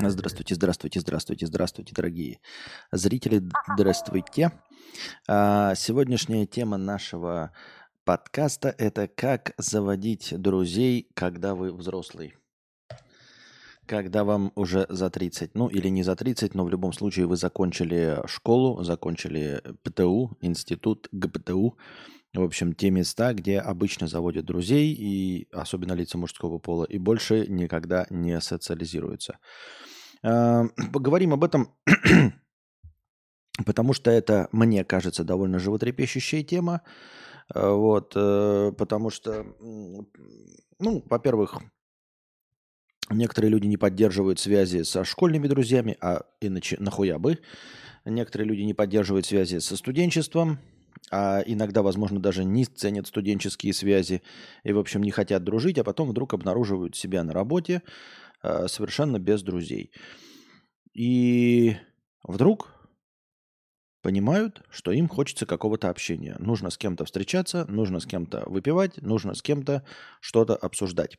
Здравствуйте, здравствуйте, здравствуйте, здравствуйте, дорогие зрители, здравствуйте. А, сегодняшняя тема нашего подкаста – это как заводить друзей, когда вы взрослый. Когда вам уже за 30, ну или не за 30, но в любом случае вы закончили школу, закончили ПТУ, институт ГПТУ, в общем, те места, где обычно заводят друзей, и особенно лица мужского пола, и больше никогда не социализируются. А, поговорим об этом, потому что это, мне кажется, довольно животрепещущая тема. А, вот, э, потому что, ну, во-первых, некоторые люди не поддерживают связи со школьными друзьями, а иначе нахуя бы. Некоторые люди не поддерживают связи со студенчеством, а иногда, возможно, даже не ценят студенческие связи и, в общем, не хотят дружить, а потом вдруг обнаруживают себя на работе э, совершенно без друзей. И вдруг понимают, что им хочется какого-то общения. Нужно с кем-то встречаться, нужно с кем-то выпивать, нужно с кем-то что-то обсуждать.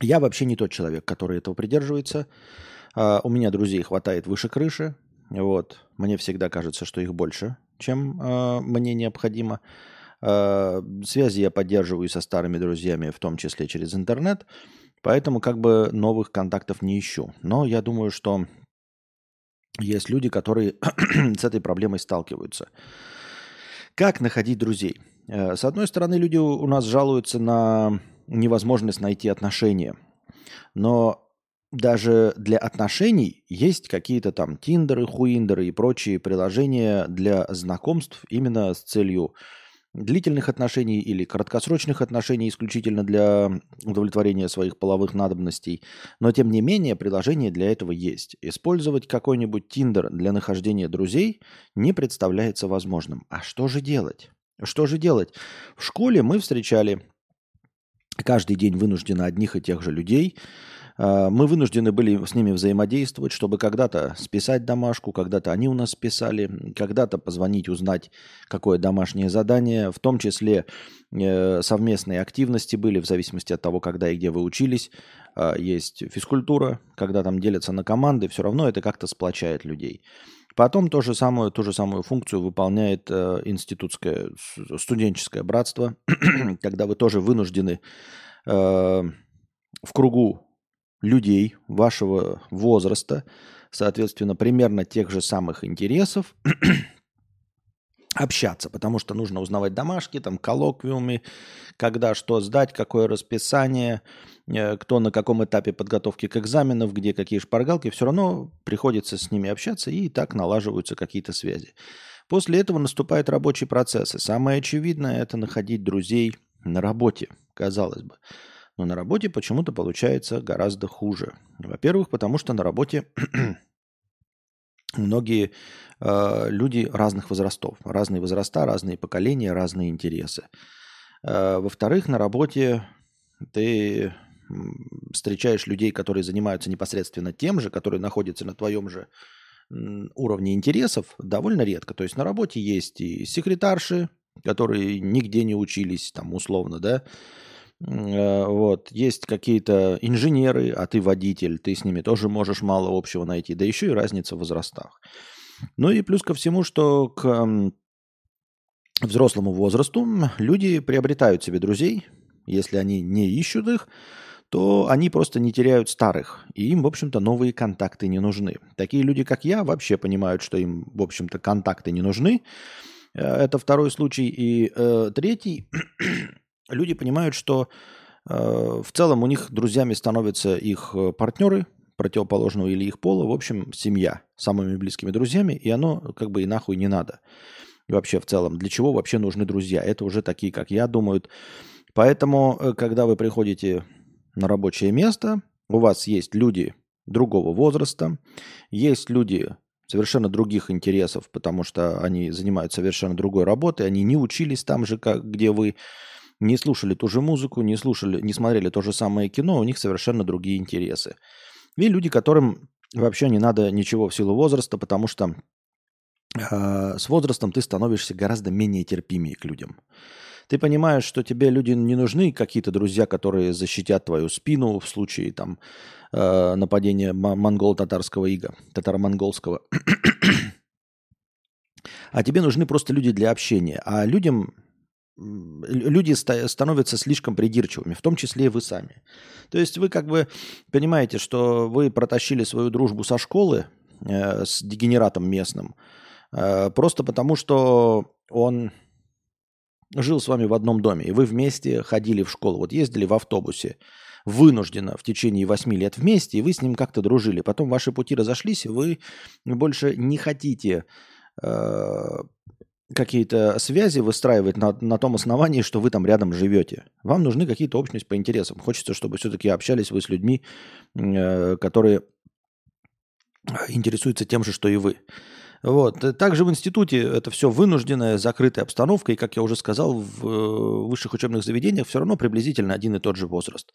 Я вообще не тот человек, который этого придерживается. Uh, у меня друзей хватает выше крыши. Вот. Мне всегда кажется, что их больше, чем э, мне необходимо. Э, связи я поддерживаю со старыми друзьями, в том числе через интернет, поэтому как бы новых контактов не ищу. Но я думаю, что есть люди, которые с этой проблемой сталкиваются. Как находить друзей? Э, с одной стороны, люди у нас жалуются на невозможность найти отношения. Но даже для отношений есть какие-то там тиндеры, хуиндеры и прочие приложения для знакомств именно с целью длительных отношений или краткосрочных отношений исключительно для удовлетворения своих половых надобностей. Но тем не менее приложение для этого есть. Использовать какой-нибудь тиндер для нахождения друзей не представляется возможным. А что же делать? Что же делать? В школе мы встречали каждый день вынужденно одних и тех же людей – мы вынуждены были с ними взаимодействовать, чтобы когда-то списать домашку, когда-то они у нас списали, когда-то позвонить, узнать, какое домашнее задание. В том числе э, совместные активности были в зависимости от того, когда и где вы учились. А, есть физкультура, когда там делятся на команды, все равно это как-то сплочает людей. Потом то же самое, ту же самую функцию выполняет э, институтское студенческое братство, когда вы тоже вынуждены э, в кругу людей вашего возраста, соответственно, примерно тех же самых интересов, общаться, потому что нужно узнавать домашки, там, коллоквиумы, когда что сдать, какое расписание, э, кто на каком этапе подготовки к экзаменам, где какие шпаргалки, все равно приходится с ними общаться, и так налаживаются какие-то связи. После этого наступают рабочие процессы. Самое очевидное – это находить друзей на работе, казалось бы. Но на работе почему-то получается гораздо хуже. Во-первых, потому что на работе многие э, люди разных возрастов. Разные возраста, разные поколения, разные интересы. Э, во-вторых, на работе ты встречаешь людей, которые занимаются непосредственно тем же, которые находятся на твоем же уровне интересов, довольно редко. То есть на работе есть и секретарши, которые нигде не учились, там условно, да, вот. Есть какие-то инженеры, а ты водитель, ты с ними тоже можешь мало общего найти. Да еще и разница в возрастах. Ну и плюс ко всему, что к взрослому возрасту люди приобретают себе друзей. Если они не ищут их, то они просто не теряют старых. И им, в общем-то, новые контакты не нужны. Такие люди, как я, вообще понимают, что им, в общем-то, контакты не нужны. Э, это второй случай. И э, третий люди понимают, что э, в целом у них друзьями становятся их э, партнеры противоположного или их пола, в общем, семья самыми близкими друзьями, и оно как бы и нахуй не надо. И вообще в целом, для чего вообще нужны друзья? Это уже такие, как я, думают. Поэтому, э, когда вы приходите на рабочее место, у вас есть люди другого возраста, есть люди совершенно других интересов, потому что они занимаются совершенно другой работой, они не учились там же, как, где вы, не слушали ту же музыку, не слушали, не смотрели то же самое кино, у них совершенно другие интересы. И люди, которым вообще не надо ничего в силу возраста, потому что э, с возрастом ты становишься гораздо менее терпимее к людям. Ты понимаешь, что тебе люди не нужны, какие-то друзья, которые защитят твою спину в случае там э, нападения монгол-татарского ига, татаро-монгольского. а тебе нужны просто люди для общения. А людям люди становятся слишком придирчивыми, в том числе и вы сами. То есть вы как бы понимаете, что вы протащили свою дружбу со школы э, с дегенератом местным, э, просто потому что он жил с вами в одном доме, и вы вместе ходили в школу, вот ездили в автобусе, вынужденно в течение восьми лет вместе, и вы с ним как-то дружили. Потом ваши пути разошлись, и вы больше не хотите э, какие-то связи выстраивать на, на том основании, что вы там рядом живете. Вам нужны какие-то общности по интересам. Хочется, чтобы все-таки общались вы с людьми, э, которые интересуются тем же, что и вы. Вот. Также в институте это все вынужденная, закрытая обстановка, и, как я уже сказал, в э, высших учебных заведениях все равно приблизительно один и тот же возраст.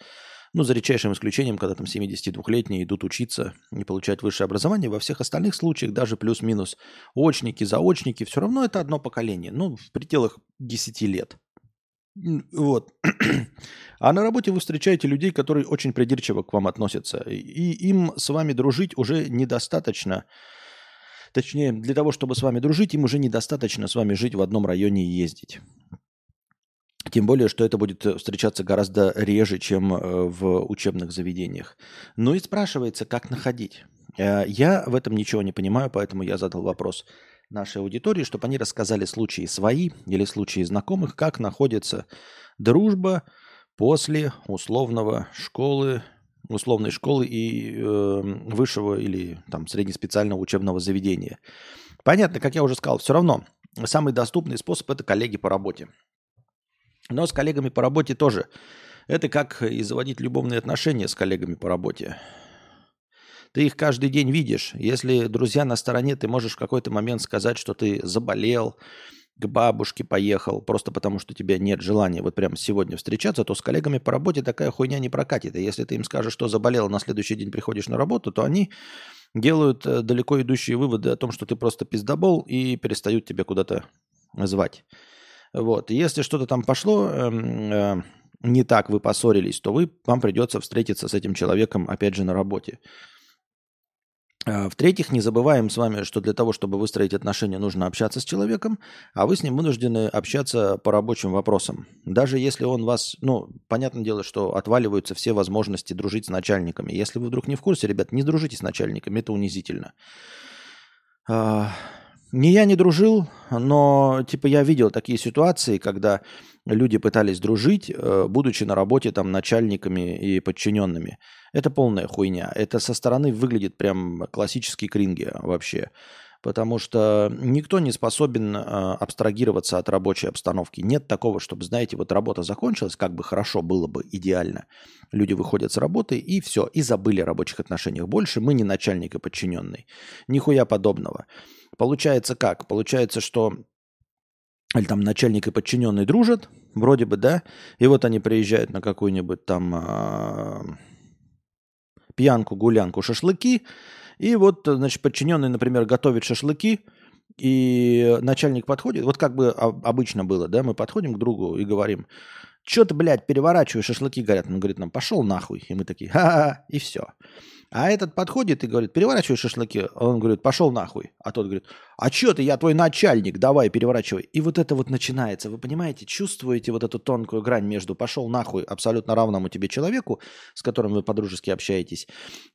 Ну, за редчайшим исключением, когда там 72-летние идут учиться и получать высшее образование, во всех остальных случаях, даже плюс-минус очники, заочники, все равно это одно поколение, ну, в пределах 10 лет. Вот. А на работе вы встречаете людей, которые очень придирчиво к вам относятся. И им с вами дружить уже недостаточно Точнее, для того, чтобы с вами дружить, им уже недостаточно с вами жить в одном районе и ездить. Тем более, что это будет э, встречаться гораздо реже, чем э, в учебных заведениях. Ну и спрашивается, как находить. Э, я в этом ничего не понимаю, поэтому я задал вопрос нашей аудитории, чтобы они рассказали случаи свои или случаи знакомых, как находится дружба после условного школы условной школы и э, высшего или там среднеспециального учебного заведения. Понятно, как я уже сказал, все равно самый доступный способ это коллеги по работе. Но с коллегами по работе тоже. Это как и заводить любовные отношения с коллегами по работе. Ты их каждый день видишь. Если друзья на стороне, ты можешь в какой-то момент сказать, что ты заболел, к бабушке поехал, просто потому что у тебя нет желания вот прямо сегодня встречаться, то с коллегами по работе такая хуйня не прокатит. И если ты им скажешь, что заболел, на следующий день приходишь на работу, то они делают э, далеко идущие выводы о том, что ты просто пиздобол и перестают тебя куда-то звать. Вот. Если что-то там пошло э, э, не так, вы поссорились, то вы, вам придется встретиться с этим человеком опять же на работе. А, в-третьих, не забываем с вами, что для того, чтобы выстроить отношения, нужно общаться с человеком, а вы с ним вынуждены общаться по рабочим вопросам. Даже если он вас, ну, понятное дело, что отваливаются все возможности дружить с начальниками. Если вы вдруг не в курсе, ребят, не дружите с начальниками, это унизительно. Не я не дружил, но типа я видел такие ситуации, когда люди пытались дружить, э, будучи на работе там начальниками и подчиненными. Это полная хуйня. Это со стороны выглядит прям классический кринги вообще. Потому что никто не способен э, абстрагироваться от рабочей обстановки. Нет такого, чтобы, знаете, вот работа закончилась, как бы хорошо было бы, идеально. Люди выходят с работы и все, и забыли о рабочих отношениях. Больше мы не начальник и подчиненный. Нихуя подобного. Получается как? Получается, что или там начальник и подчиненный дружат, вроде бы, да, и вот они приезжают на какую-нибудь там э, пьянку, гулянку, шашлыки, и вот, значит, подчиненный, например, готовит шашлыки, и начальник подходит, вот как бы обычно было, да, мы подходим к другу и говорим, что ты, блядь, переворачиваешь, шашлыки горят. Он говорит нам, пошел нахуй. И мы такие, ха-ха, и все. А этот подходит и говорит, переворачивай шашлыки. Он говорит, пошел нахуй. А тот говорит, а что ты, я твой начальник, давай переворачивай. И вот это вот начинается. Вы понимаете, чувствуете вот эту тонкую грань между пошел нахуй абсолютно равному тебе человеку, с которым вы подружески общаетесь,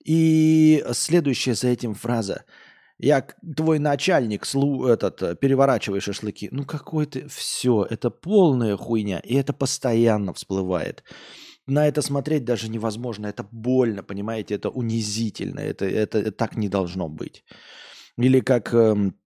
и следующая за этим фраза – я твой начальник, слу, этот, э, переворачивай шашлыки. Ну какой ты, все, это полная хуйня, и это постоянно всплывает. На это смотреть даже невозможно, это больно, понимаете, это унизительно, это, это, так не должно быть. Или как эм,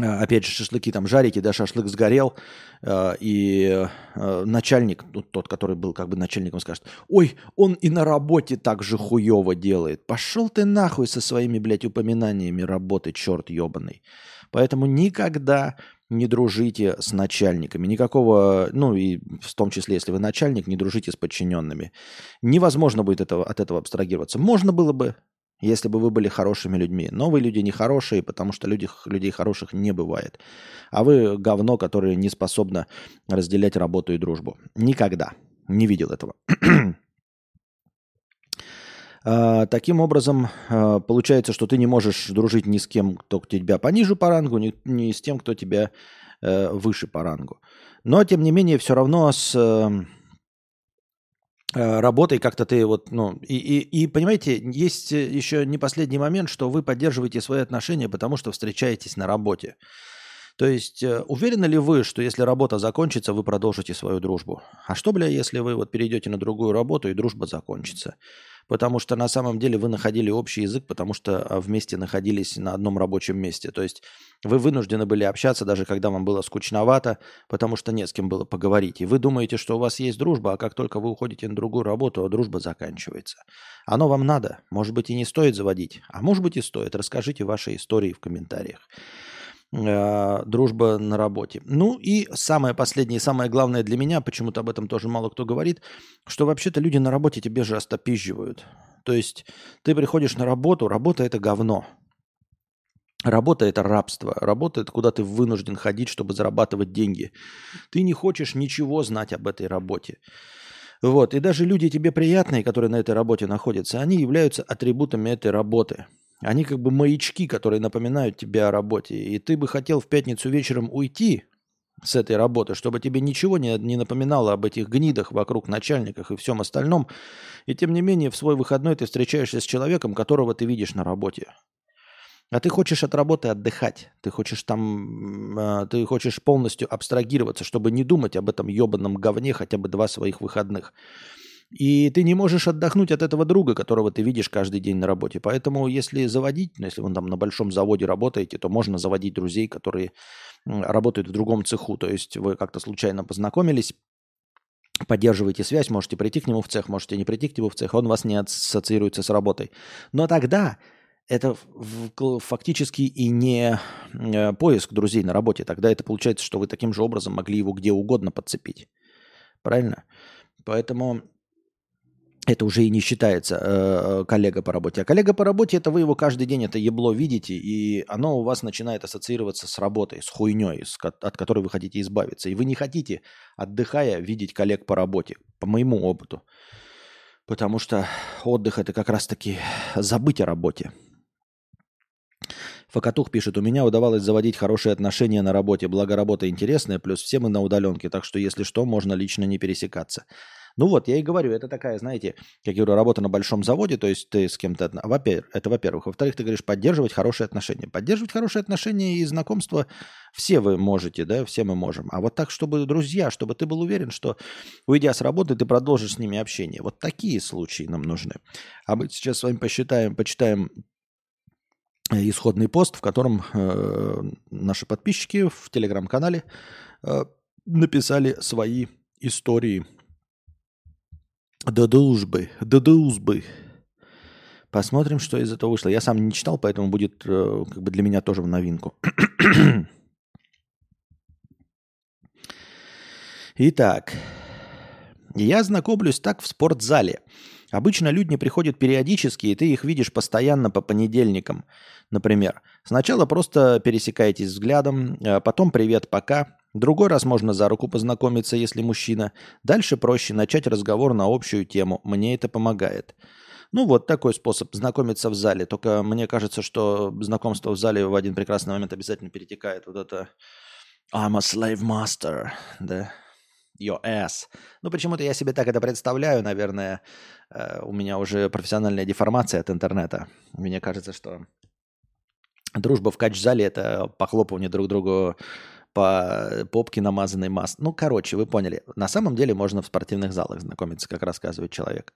Э, опять же, шашлыки там жарите, да, шашлык сгорел, э, и э, начальник, ну, тот, который был как бы начальником, скажет, ой, он и на работе так же хуево делает. Пошел ты нахуй со своими, блядь, упоминаниями работы, черт ебаный. Поэтому никогда не дружите с начальниками. Никакого, ну и в том числе, если вы начальник, не дружите с подчиненными. Невозможно будет этого, от этого абстрагироваться. Можно было бы, если бы вы были хорошими людьми. Но вы люди нехорошие, потому что люди, людей хороших не бывает. А вы говно, которое не способно разделять работу и дружбу. Никогда. Не видел этого. А, таким образом, а, получается, что ты не можешь дружить ни с кем, кто тебя пониже по рангу, ни, ни с тем, кто тебя э, выше по рангу. Но, тем не менее, все равно с эм, Э, работой как-то ты вот, ну, и, и, и понимаете, есть э, еще не последний момент, что вы поддерживаете свои отношения, потому что встречаетесь на работе. То есть э, уверены ли вы, что если работа закончится, вы продолжите свою дружбу? А что, бля, если вы вот перейдете на другую работу и дружба закончится? потому что на самом деле вы находили общий язык, потому что а, вместе находились на одном рабочем месте. То есть вы вынуждены были общаться, даже когда вам было скучновато, потому что не с кем было поговорить. И вы думаете, что у вас есть дружба, а как только вы уходите на другую работу, дружба заканчивается. Оно вам надо. Может быть, и не стоит заводить, а может быть и стоит. Расскажите ваши истории в комментариях. Э, дружба на работе. Ну и самое последнее, самое главное для меня, почему-то об этом тоже мало кто говорит, что вообще-то люди на работе тебе же остопизживают. То есть ты приходишь на работу, работа это говно. Работа – это рабство. Работа – это куда ты вынужден ходить, чтобы зарабатывать деньги. Ты не хочешь ничего знать об этой работе. Вот. И даже люди тебе приятные, которые на этой работе находятся, они являются атрибутами этой работы – они как бы маячки, которые напоминают тебе о работе. И ты бы хотел в пятницу вечером уйти с этой работы, чтобы тебе ничего не, не напоминало об этих гнидах вокруг начальниках и всем остальном. И тем не менее, в свой выходной ты встречаешься с человеком, которого ты видишь на работе. А ты хочешь от работы отдыхать. Ты хочешь там, э, ты хочешь полностью абстрагироваться, чтобы не думать об этом ебаном говне хотя бы два своих выходных. И ты не можешь отдохнуть от этого друга, которого ты видишь каждый день на работе. Поэтому если заводить, ну, если вы там на большом заводе работаете, то можно заводить друзей, которые работают в другом цеху. То есть вы как-то случайно познакомились, поддерживаете связь, можете прийти к нему в цех, можете не прийти к нему в цех, он вас не ассоциируется с работой. Но тогда это фактически и не э, поиск друзей на работе. Тогда это получается, что вы таким же образом могли его где угодно подцепить. Правильно? Поэтому это уже и не считается э, э, коллега по работе. А коллега по работе, это вы его каждый день, это ебло видите, и оно у вас начинает ассоциироваться с работой, с хуйней, с, от которой вы хотите избавиться. И вы не хотите, отдыхая, видеть коллег по работе, по моему опыту. Потому что отдых – это как раз-таки забыть о работе. Факатух пишет, у меня удавалось заводить хорошие отношения на работе, благо работа интересная, плюс все мы на удаленке, так что если что, можно лично не пересекаться. Ну вот, я и говорю, это такая, знаете, как я говорю, работа на большом заводе, то есть ты с кем-то, во-первых, это во-первых. Во-вторых, ты говоришь, поддерживать хорошие отношения. Поддерживать хорошие отношения и знакомства все вы можете, да, все мы можем. А вот так, чтобы друзья, чтобы ты был уверен, что уйдя с работы, ты продолжишь с ними общение. Вот такие случаи нам нужны. А мы сейчас с вами посчитаем, почитаем э, исходный пост, в котором э, наши подписчики в телеграм-канале э, написали свои истории до дружбы, до дружбы. Посмотрим, что из этого вышло. Я сам не читал, поэтому будет э, как бы для меня тоже в новинку. Итак, я знакомлюсь так в спортзале. Обычно люди приходят периодически, и ты их видишь постоянно по понедельникам, например. Сначала просто пересекаетесь взглядом, а потом привет, пока. Другой раз можно за руку познакомиться, если мужчина. Дальше проще начать разговор на общую тему. Мне это помогает. Ну вот такой способ знакомиться в зале. Только мне кажется, что знакомство в зале в один прекрасный момент обязательно перетекает вот это I'm a slave master, да, your ass. Ну почему-то я себе так это представляю, наверное, э, у меня уже профессиональная деформация от интернета. Мне кажется, что дружба в кач-зале это похлопывание друг другу по попке намазанной масс. Ну, короче, вы поняли. На самом деле можно в спортивных залах знакомиться, как рассказывает человек.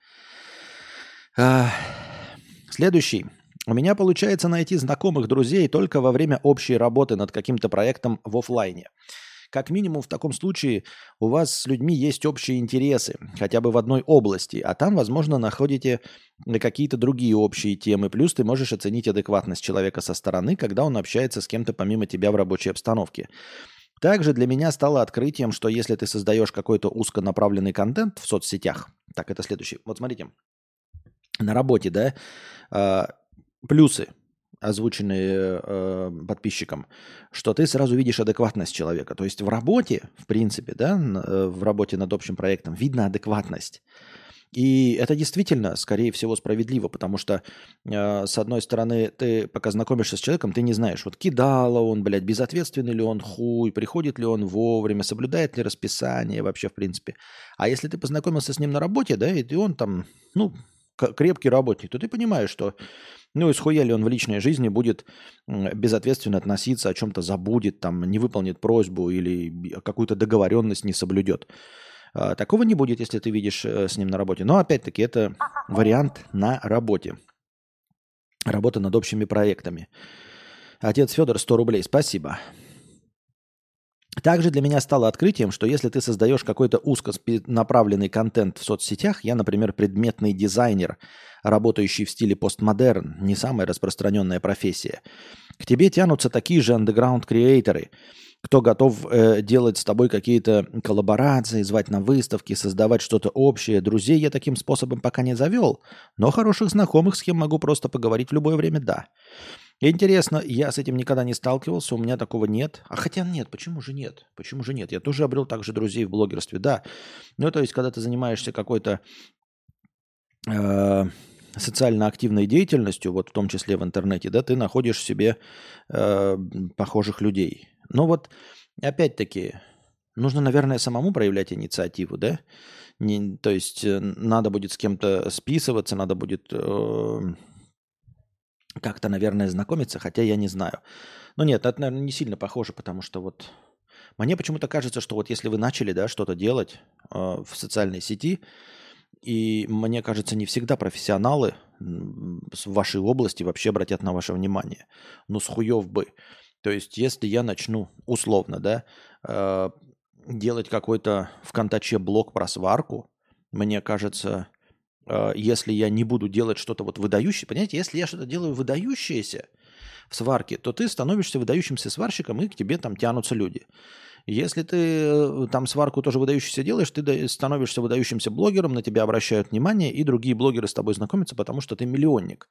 Следующий. У меня получается найти знакомых друзей только во время общей работы над каким-то проектом в офлайне. Как минимум в таком случае у вас с людьми есть общие интересы, хотя бы в одной области, а там, возможно, находите какие-то другие общие темы. Плюс ты можешь оценить адекватность человека со стороны, когда он общается с кем-то помимо тебя в рабочей обстановке. Также для меня стало открытием, что если ты создаешь какой-то узконаправленный контент в соцсетях, так, это следующий. Вот смотрите, на работе, да, а, плюсы, озвученные э, подписчиком, что ты сразу видишь адекватность человека. То есть в работе, в принципе, да, э, в работе над общим проектом видно адекватность. И это действительно, скорее всего, справедливо, потому что, э, с одной стороны, ты пока знакомишься с человеком, ты не знаешь, вот кидало он, блядь, безответственный ли он хуй, приходит ли он вовремя, соблюдает ли расписание вообще, в принципе. А если ты познакомился с ним на работе, да, и он там, ну, крепкий работник, то ты понимаешь, что ну и схуя ли он в личной жизни будет безответственно относиться, о чем-то забудет, там, не выполнит просьбу или какую-то договоренность не соблюдет. А, такого не будет, если ты видишь э, с ним на работе. Но опять-таки это вариант на работе. Работа над общими проектами. Отец Федор, 100 рублей. Спасибо. Также для меня стало открытием, что если ты создаешь какой-то узконаправленный контент в соцсетях, я, например, предметный дизайнер, работающий в стиле постмодерн, не самая распространенная профессия, к тебе тянутся такие же андеграунд-креаторы – кто готов э, делать с тобой какие-то коллаборации, звать на выставки, создавать что-то общее. Друзей я таким способом пока не завел, но хороших знакомых, с кем могу просто поговорить в любое время, да. Интересно, я с этим никогда не сталкивался, у меня такого нет. А хотя нет, почему же нет? Почему же нет? Я тоже обрел также друзей в блогерстве, да. Ну, то есть, когда ты занимаешься какой-то э, социально активной деятельностью, вот в том числе в интернете, да, ты находишь себе э, похожих людей. Но вот опять-таки нужно, наверное, самому проявлять инициативу, да? Не, то есть э, надо будет с кем-то списываться, надо будет э, как-то, наверное, знакомиться, хотя я не знаю. Но нет, это, наверное, не сильно похоже, потому что вот мне почему-то кажется, что вот если вы начали, да, что-то делать э, в социальной сети, и мне кажется, не всегда профессионалы в вашей области вообще обратят на ваше внимание. Ну, с хуев бы. То есть, если я начну, условно, да, э, делать какой-то в контаче блок про сварку, мне кажется, если я не буду делать что-то вот выдающее, понимаете, если я что-то делаю выдающееся в сварке, то ты становишься выдающимся сварщиком, и к тебе там тянутся люди. Если ты э, там сварку тоже выдающийся делаешь, ты становишься выдающимся блогером, на тебя обращают внимание, и другие блогеры с тобой знакомятся, потому что ты миллионник.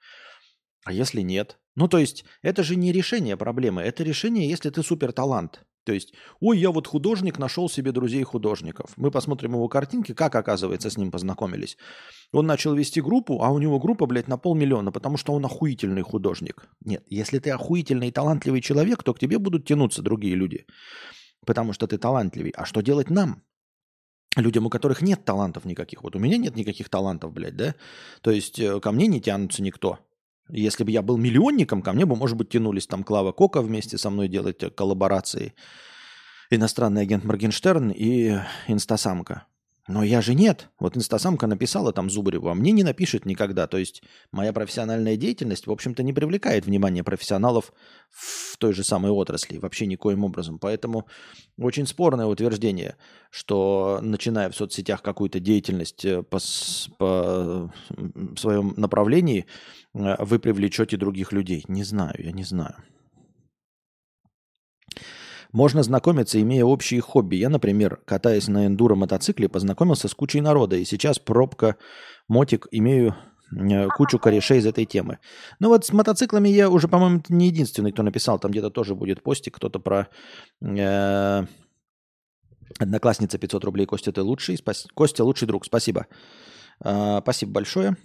А если нет? Ну, то есть, это же не решение проблемы, это решение, если ты супер талант. То есть, ой, я вот художник, нашел себе друзей художников. Мы посмотрим его картинки, как, оказывается, с ним познакомились. Он начал вести группу, а у него группа, блядь, на полмиллиона, потому что он охуительный художник. Нет, если ты охуительный и талантливый человек, то к тебе будут тянуться другие люди, потому что ты талантливый. А что делать нам? Людям, у которых нет талантов никаких. Вот у меня нет никаких талантов, блядь, да? То есть э, ко мне не тянутся никто. Если бы я был миллионником, ко мне бы, может быть, тянулись там Клава Кока вместе со мной делать э, коллаборации, иностранный агент Моргенштерн и Инстасамка. Но я же нет. Вот инстасамка написала там Зубареву, а мне не напишет никогда. То есть моя профессиональная деятельность, в общем-то, не привлекает внимание профессионалов в той же самой отрасли. Вообще никоим образом. Поэтому очень спорное утверждение, что начиная в соцсетях какую-то деятельность э, по, по своем направлении, э, вы привлечете других людей. Не знаю, я не знаю. Можно знакомиться, имея общие хобби. Я, например, катаясь на эндуро-мотоцикле, познакомился с кучей народа, и сейчас пробка, мотик, имею э, кучу корешей из этой темы. Ну вот с мотоциклами я уже, по-моему, не единственный, кто написал. Там где-то тоже будет постик, кто-то про... Э, Одноклассница 500 рублей. Костя, ты лучший. Спас... Костя, лучший друг. Спасибо. Э, спасибо большое.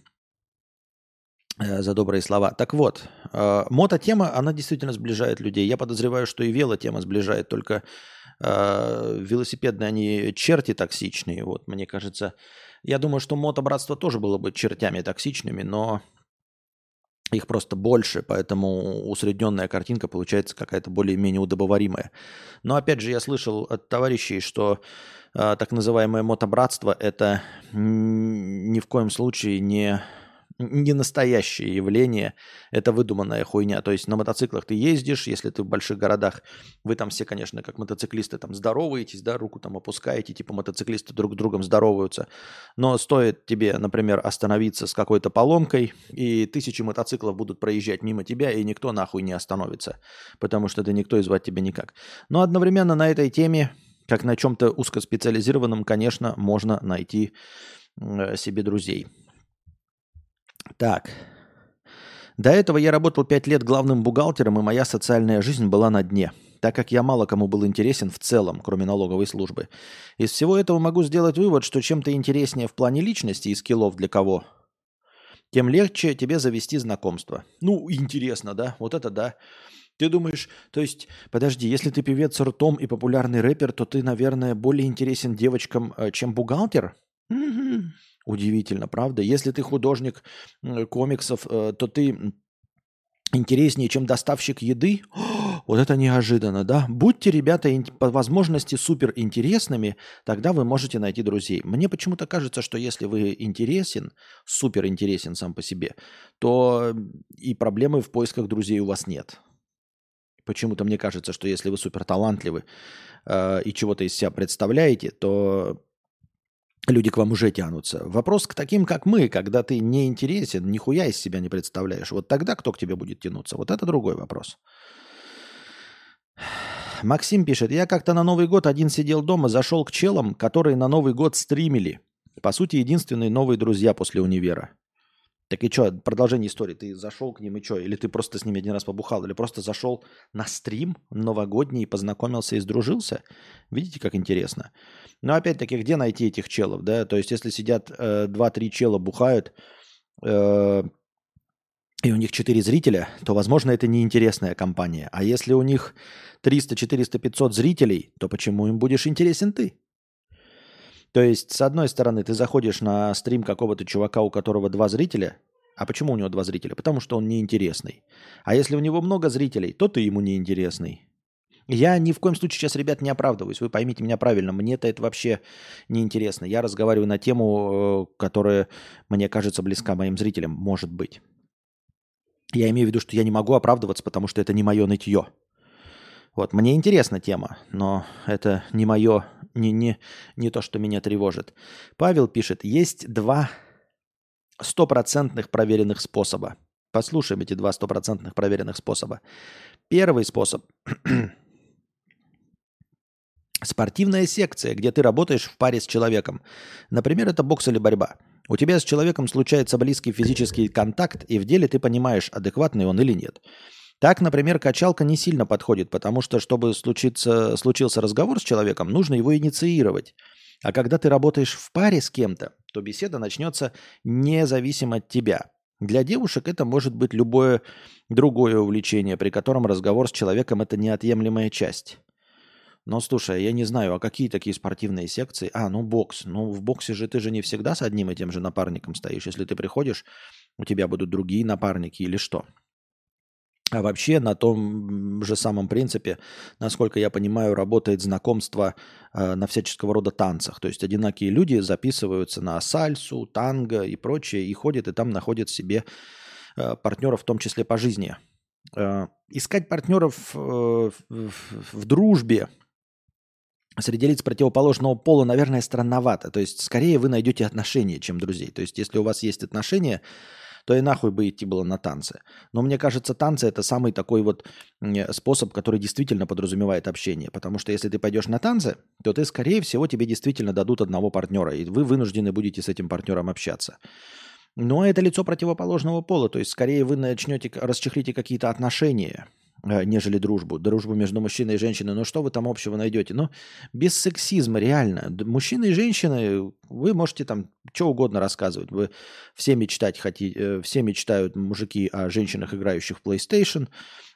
Э, за добрые слова. Так вот, э, мототема, она действительно сближает людей. Я подозреваю, что и велотема сближает, только э, велосипедные они черти токсичные. Вот, мне кажется, я думаю, что мотобратство тоже было бы чертями токсичными, но их просто больше, поэтому усредненная картинка получается какая-то более-менее удобоваримая. Но опять же, я слышал от товарищей, что э, так называемое мотобратство это ни в коем случае не не настоящее явление, это выдуманная хуйня. То есть на мотоциклах ты ездишь, если ты в больших городах, вы там все, конечно, как мотоциклисты там здороваетесь, да, руку там опускаете, типа мотоциклисты друг с другом здороваются. Но стоит тебе, например, остановиться с какой-то поломкой, и тысячи мотоциклов будут проезжать мимо тебя, и никто нахуй не остановится, потому что ты никто и звать тебя никак. Но одновременно на этой теме, как на чем-то узкоспециализированном, конечно, можно найти себе друзей. Так. До этого я работал пять лет главным бухгалтером, и моя социальная жизнь была на дне, так как я мало кому был интересен в целом, кроме налоговой службы. Из всего этого могу сделать вывод, что чем ты интереснее в плане личности и скиллов для кого, тем легче тебе завести знакомство. Ну, интересно, да? Вот это да. Ты думаешь, то есть, подожди, если ты певец ртом и популярный рэпер, то ты, наверное, более интересен девочкам, э, чем бухгалтер? Удивительно, правда? Если ты художник комиксов, э, то ты интереснее, чем доставщик еды? Вот это неожиданно, да? Будьте, ребята, по возможности супер интересными, тогда вы можете найти друзей. Мне почему-то кажется, что если вы интересен, супер интересен сам по себе, то и проблемы в поисках друзей у вас нет. Почему-то мне кажется, что если вы супер талантливы э, и чего-то из себя представляете, то люди к вам уже тянутся. Вопрос к таким, как мы, когда ты не интересен, нихуя из себя не представляешь. Вот тогда кто к тебе будет тянуться? Вот это другой вопрос. Максим пишет, я как-то на Новый год один сидел дома, зашел к челам, которые на Новый год стримили. По сути, единственные новые друзья после универа. Так и что, продолжение истории. Ты зашел к ним и что? Или ты просто с ними один раз побухал? Или просто зашел на стрим новогодний и познакомился и сдружился? Видите, как интересно? Но опять-таки, где найти этих челов? Да? То есть, если сидят э, 2-3 чела, бухают, э, и у них 4 зрителя, то, возможно, это неинтересная компания. А если у них 300, 400, 500 зрителей, то почему им будешь интересен ты? То есть, с одной стороны, ты заходишь на стрим какого-то чувака, у которого два зрителя. А почему у него два зрителя? Потому что он неинтересный. А если у него много зрителей, то ты ему неинтересный. Я ни в коем случае сейчас, ребят, не оправдываюсь. Вы поймите меня правильно. Мне-то это вообще неинтересно. Я разговариваю на тему, э, которая мне кажется близка моим зрителям. Может быть. Я имею в виду, что я не могу оправдываться, потому что это не мое нытье. Вот, мне интересна тема, но это не мое, не, не, не то, что меня тревожит. Павел пишет, есть два стопроцентных проверенных способа. Послушаем эти два стопроцентных проверенных способа. Первый способ – спортивная секция, где ты работаешь в паре с человеком. Например, это бокс или борьба. У тебя с человеком случается близкий физический контакт, и в деле ты понимаешь, адекватный он или нет. Так, например, качалка не сильно подходит, потому что, чтобы случиться, случился разговор с человеком, нужно его инициировать. А когда ты работаешь в паре с кем-то, то беседа начнется независимо от тебя. Для девушек это может быть любое другое увлечение, при котором разговор с человеком – это неотъемлемая часть. Но слушай, я не знаю, а какие такие спортивные секции? А, ну бокс. Ну в боксе же ты же не всегда с одним и тем же напарником стоишь. Если ты приходишь, у тебя будут другие напарники или что? А вообще на том же самом принципе, насколько я понимаю, работает знакомство э, на всяческого рода танцах. То есть одинокие люди записываются на сальсу, танго и прочее, и ходят, и там находят себе э, партнеров, в том числе по жизни. Э, искать партнеров в, в дружбе среди лиц противоположного пола, наверное, странновато. То есть скорее вы найдете отношения, чем друзей. То есть если у вас есть отношения, то и нахуй бы идти было на танцы. Но мне кажется, танцы это самый такой вот способ, который действительно подразумевает общение. Потому что если ты пойдешь на танцы, то ты, скорее всего, тебе действительно дадут одного партнера, и вы вынуждены будете с этим партнером общаться. Но это лицо противоположного пола, то есть скорее вы начнете, расчехлите какие-то отношения, нежели дружбу. Дружбу между мужчиной и женщиной. Ну что вы там общего найдете? Ну, без сексизма, реально. Мужчины и женщины, вы можете там что угодно рассказывать. Вы все мечтать хотите, э, все мечтают мужики о женщинах, играющих в PlayStation,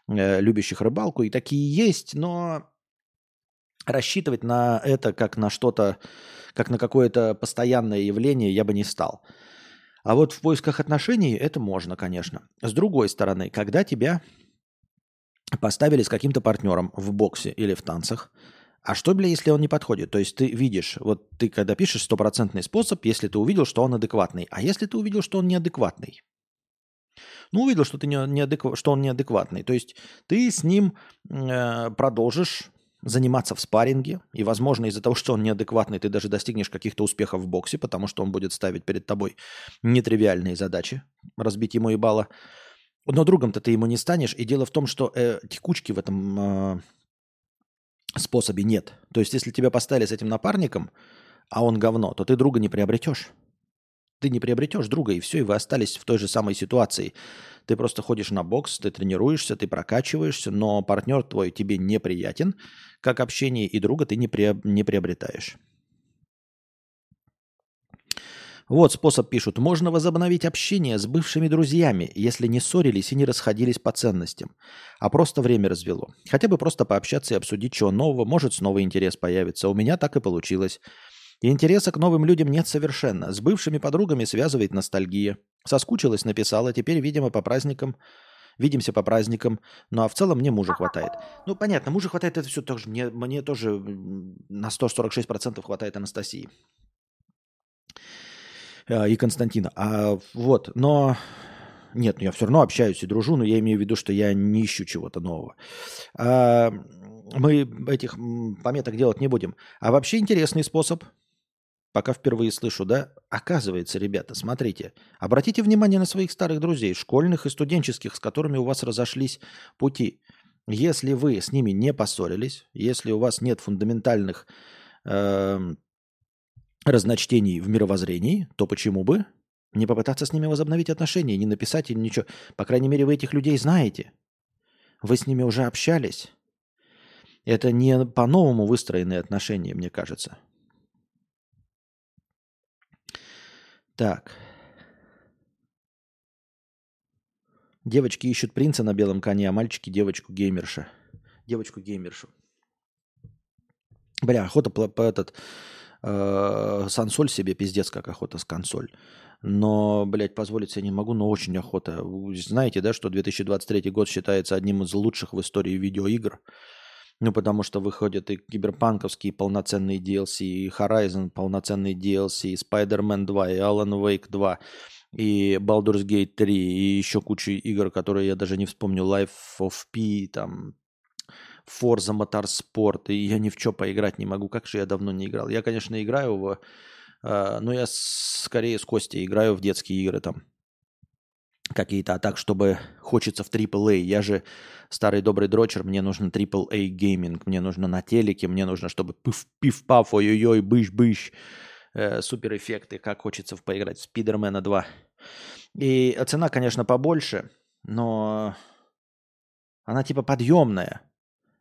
э, любящих рыбалку. И такие есть, но рассчитывать на это как на что-то, как на какое-то постоянное явление я бы не стал. А вот в поисках отношений это можно, конечно. С другой стороны, когда тебя поставили с каким-то партнером в боксе или в танцах, а что, бля, если он не подходит? То есть ты видишь, вот ты когда пишешь стопроцентный способ, если ты увидел, что он адекватный. А если ты увидел, что он неадекватный? Ну, увидел, что, ты не, неадекв... что он неадекватный. То есть ты с ним э, продолжишь заниматься в спарринге, и, возможно, из-за того, что он неадекватный, ты даже достигнешь каких-то успехов в боксе, потому что он будет ставить перед тобой нетривиальные задачи, разбить ему ебало. Но другом-то ты ему не станешь. И дело в том, что э, текучки в этом э, способе нет. То есть, если тебя поставили с этим напарником, а он говно, то ты друга не приобретешь. Ты не приобретешь друга, и все, и вы остались в той же самой ситуации. Ты просто ходишь на бокс, ты тренируешься, ты прокачиваешься, но партнер твой тебе неприятен, как общение, и друга ты не, приоб... не приобретаешь. Вот способ пишут. Можно возобновить общение с бывшими друзьями, если не ссорились и не расходились по ценностям, а просто время развело. Хотя бы просто пообщаться и обсудить, чего нового, может снова интерес появится. У меня так и получилось. И интереса к новым людям нет совершенно. С бывшими подругами связывает ностальгия. Соскучилась, написала, теперь, видимо, по праздникам видимся по праздникам. Ну а в целом мне мужа хватает. Ну понятно, мужа хватает это все тоже. Мне, мне тоже на 146% хватает Анастасии. Э, и Константина. А вот, но нет, ну я все равно общаюсь и дружу, но я имею в виду, что я не ищу чего-то нового. А, мы этих пометок делать не будем. А вообще интересный способ. Пока впервые слышу, да? Оказывается, ребята, смотрите, обратите внимание на своих старых друзей, школьных и студенческих, с которыми у вас разошлись пути. Если вы с ними не поссорились, если у вас нет фундаментальных э, разночтений в мировоззрении, то почему бы не попытаться с ними возобновить отношения, не написать им ничего. По крайней мере, вы этих людей знаете. Вы с ними уже общались. Это не по-новому выстроенные отношения, мне кажется. Так. Девочки ищут принца на белом коне, а мальчики девочку геймерша. Девочку геймершу. Бля, охота по, по этот Э, сансоль себе пиздец, как охота с консоль. Но, блядь, позволить себе не могу, но очень охота. Вы знаете, да, что 2023 год считается одним из лучших в истории видеоигр? Ну, потому что выходят и киберпанковские полноценные DLC, и Horizon полноценный DLC, и Spider-Man 2, и Alan Wake 2, и Baldur's Gate 3, и еще куча игр, которые я даже не вспомню, Life of P, там, Forza Motorsport, и я ни в что поиграть не могу. Как же я давно не играл. Я, конечно, играю в... Э, но я скорее с Костей играю в детские игры там. Какие-то, а так, чтобы хочется в AAA. Я же старый добрый дрочер, мне нужно AAA гейминг, мне нужно на телеке, мне нужно, чтобы пиф-пиф-паф, ой-ой-ой, быщ-быщ, э, супер эффекты, как хочется поиграть в Спидермена 2. И цена, конечно, побольше, но она типа подъемная.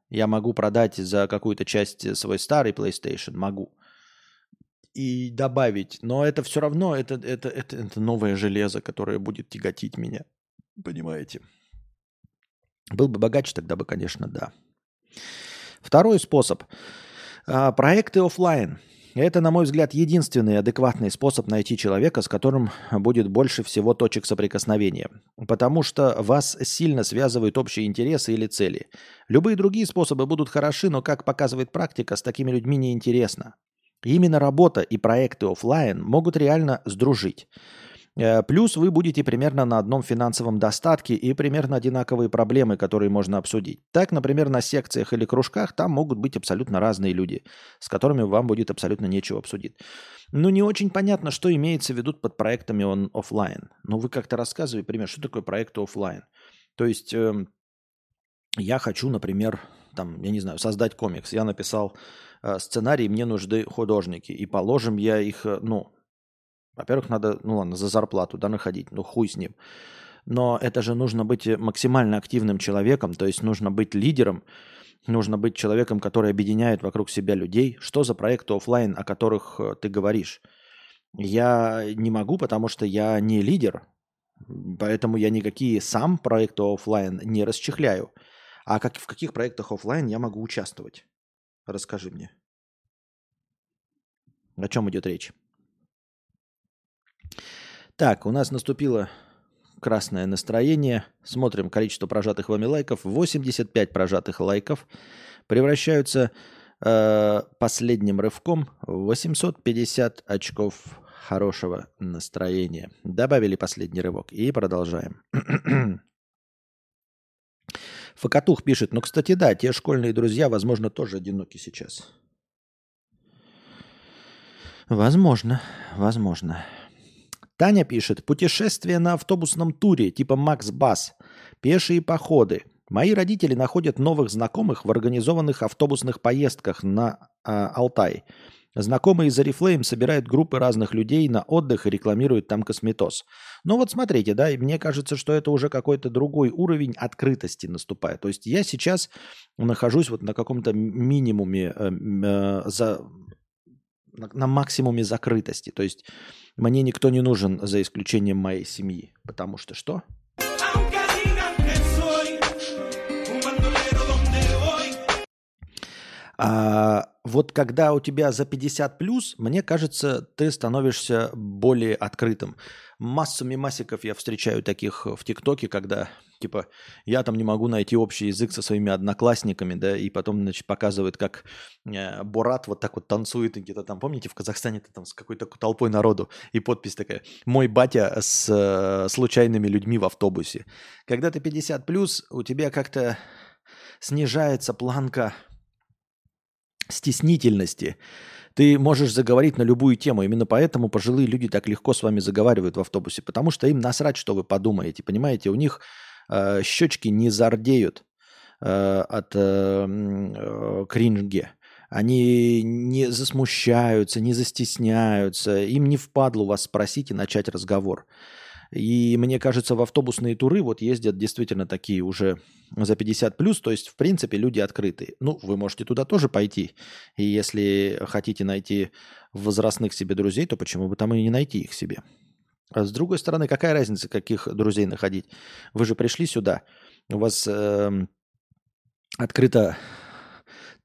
Я могу продать за какую-то часть свой старый PlayStation, могу. И добавить. Но это все равно, это, это, это, это новое железо, которое будет тяготить меня. Понимаете? Был бы богаче, тогда бы, конечно, да. Второй способ. А, проекты офлайн. Это, на мой взгляд, единственный адекватный способ найти человека, с которым будет больше всего точек соприкосновения. Потому что вас сильно связывают общие интересы или цели. Любые другие способы будут хороши, но, как показывает практика, с такими людьми неинтересно. Именно работа и проекты офлайн могут реально сдружить. Э, плюс вы будете примерно на одном финансовом достатке и примерно одинаковые проблемы, которые можно обсудить. Так, например, на секциях или кружках там могут быть абсолютно разные люди, с которыми вам будет абсолютно нечего обсудить. Ну, не очень понятно, что имеется в виду под проектами он офлайн. Но вы как-то рассказывали, пример, что такое проект офлайн. То есть э, я хочу, например, там, я не знаю, создать комикс. Я написал э, сценарий, мне нужны художники. И положим, я их, э, ну, во-первых, надо, ну ладно, за зарплату, да, находить, ну хуй с ним. Но это же нужно быть максимально активным человеком, то есть нужно быть лидером, нужно быть человеком, который объединяет вокруг себя людей. Что за проекты офлайн, о которых э, ты говоришь? Я не могу, потому что я не лидер, поэтому я никакие сам проекты офлайн не расчехляю. А как, в каких проектах офлайн я могу участвовать? Расскажи мне. О чем идет речь? Так, у нас наступило красное настроение. Смотрим количество прожатых вами лайков. 85 прожатых лайков превращаются э, последним рывком в 850 очков хорошего настроения. Добавили последний рывок и продолжаем. Факатух пишет, ну, кстати, да, те школьные друзья, возможно, тоже одиноки сейчас. Возможно, возможно. Таня пишет, путешествие на автобусном туре, типа Макс Бас, пешие походы. Мои родители находят новых знакомых в организованных автобусных поездках на э, Алтай. Знакомые из Oriflame собирают группы разных людей на отдых и рекламируют там косметоз. Ну вот смотрите, да, и мне кажется, что это уже какой-то другой уровень открытости наступает. То есть я сейчас нахожусь вот на каком-то минимуме, э, э, за, на, на максимуме закрытости. То есть мне никто не нужен за исключением моей семьи. Потому что что? А вот когда у тебя за 50 плюс, мне кажется, ты становишься более открытым. Массу мимасиков я встречаю таких в ТикТоке, когда типа я там не могу найти общий язык со своими одноклассниками, да, и потом, значит, показывают, как э, Бурат вот так вот танцует где-то там, помните, в Казахстане там с какой-то толпой народу, и подпись такая «Мой батя с э, случайными людьми в автобусе». Когда ты 50 плюс, у тебя как-то снижается планка стеснительности. Ты можешь заговорить на любую тему. Именно поэтому пожилые люди так легко с вами заговаривают в автобусе, потому что им насрать, что вы подумаете. Понимаете, у них э, щечки не зардеют э, от э, э, кринжги. Они не засмущаются, не застесняются. Им не впадло вас спросить и начать разговор. И мне кажется, в автобусные туры вот ездят действительно такие уже за 50 плюс, то есть, в принципе, люди открытые. Ну, вы можете туда тоже пойти. И если хотите найти возрастных себе друзей, то почему бы там и не найти их себе? А с другой стороны, какая разница, каких друзей находить? Вы же пришли сюда, у вас э, открыто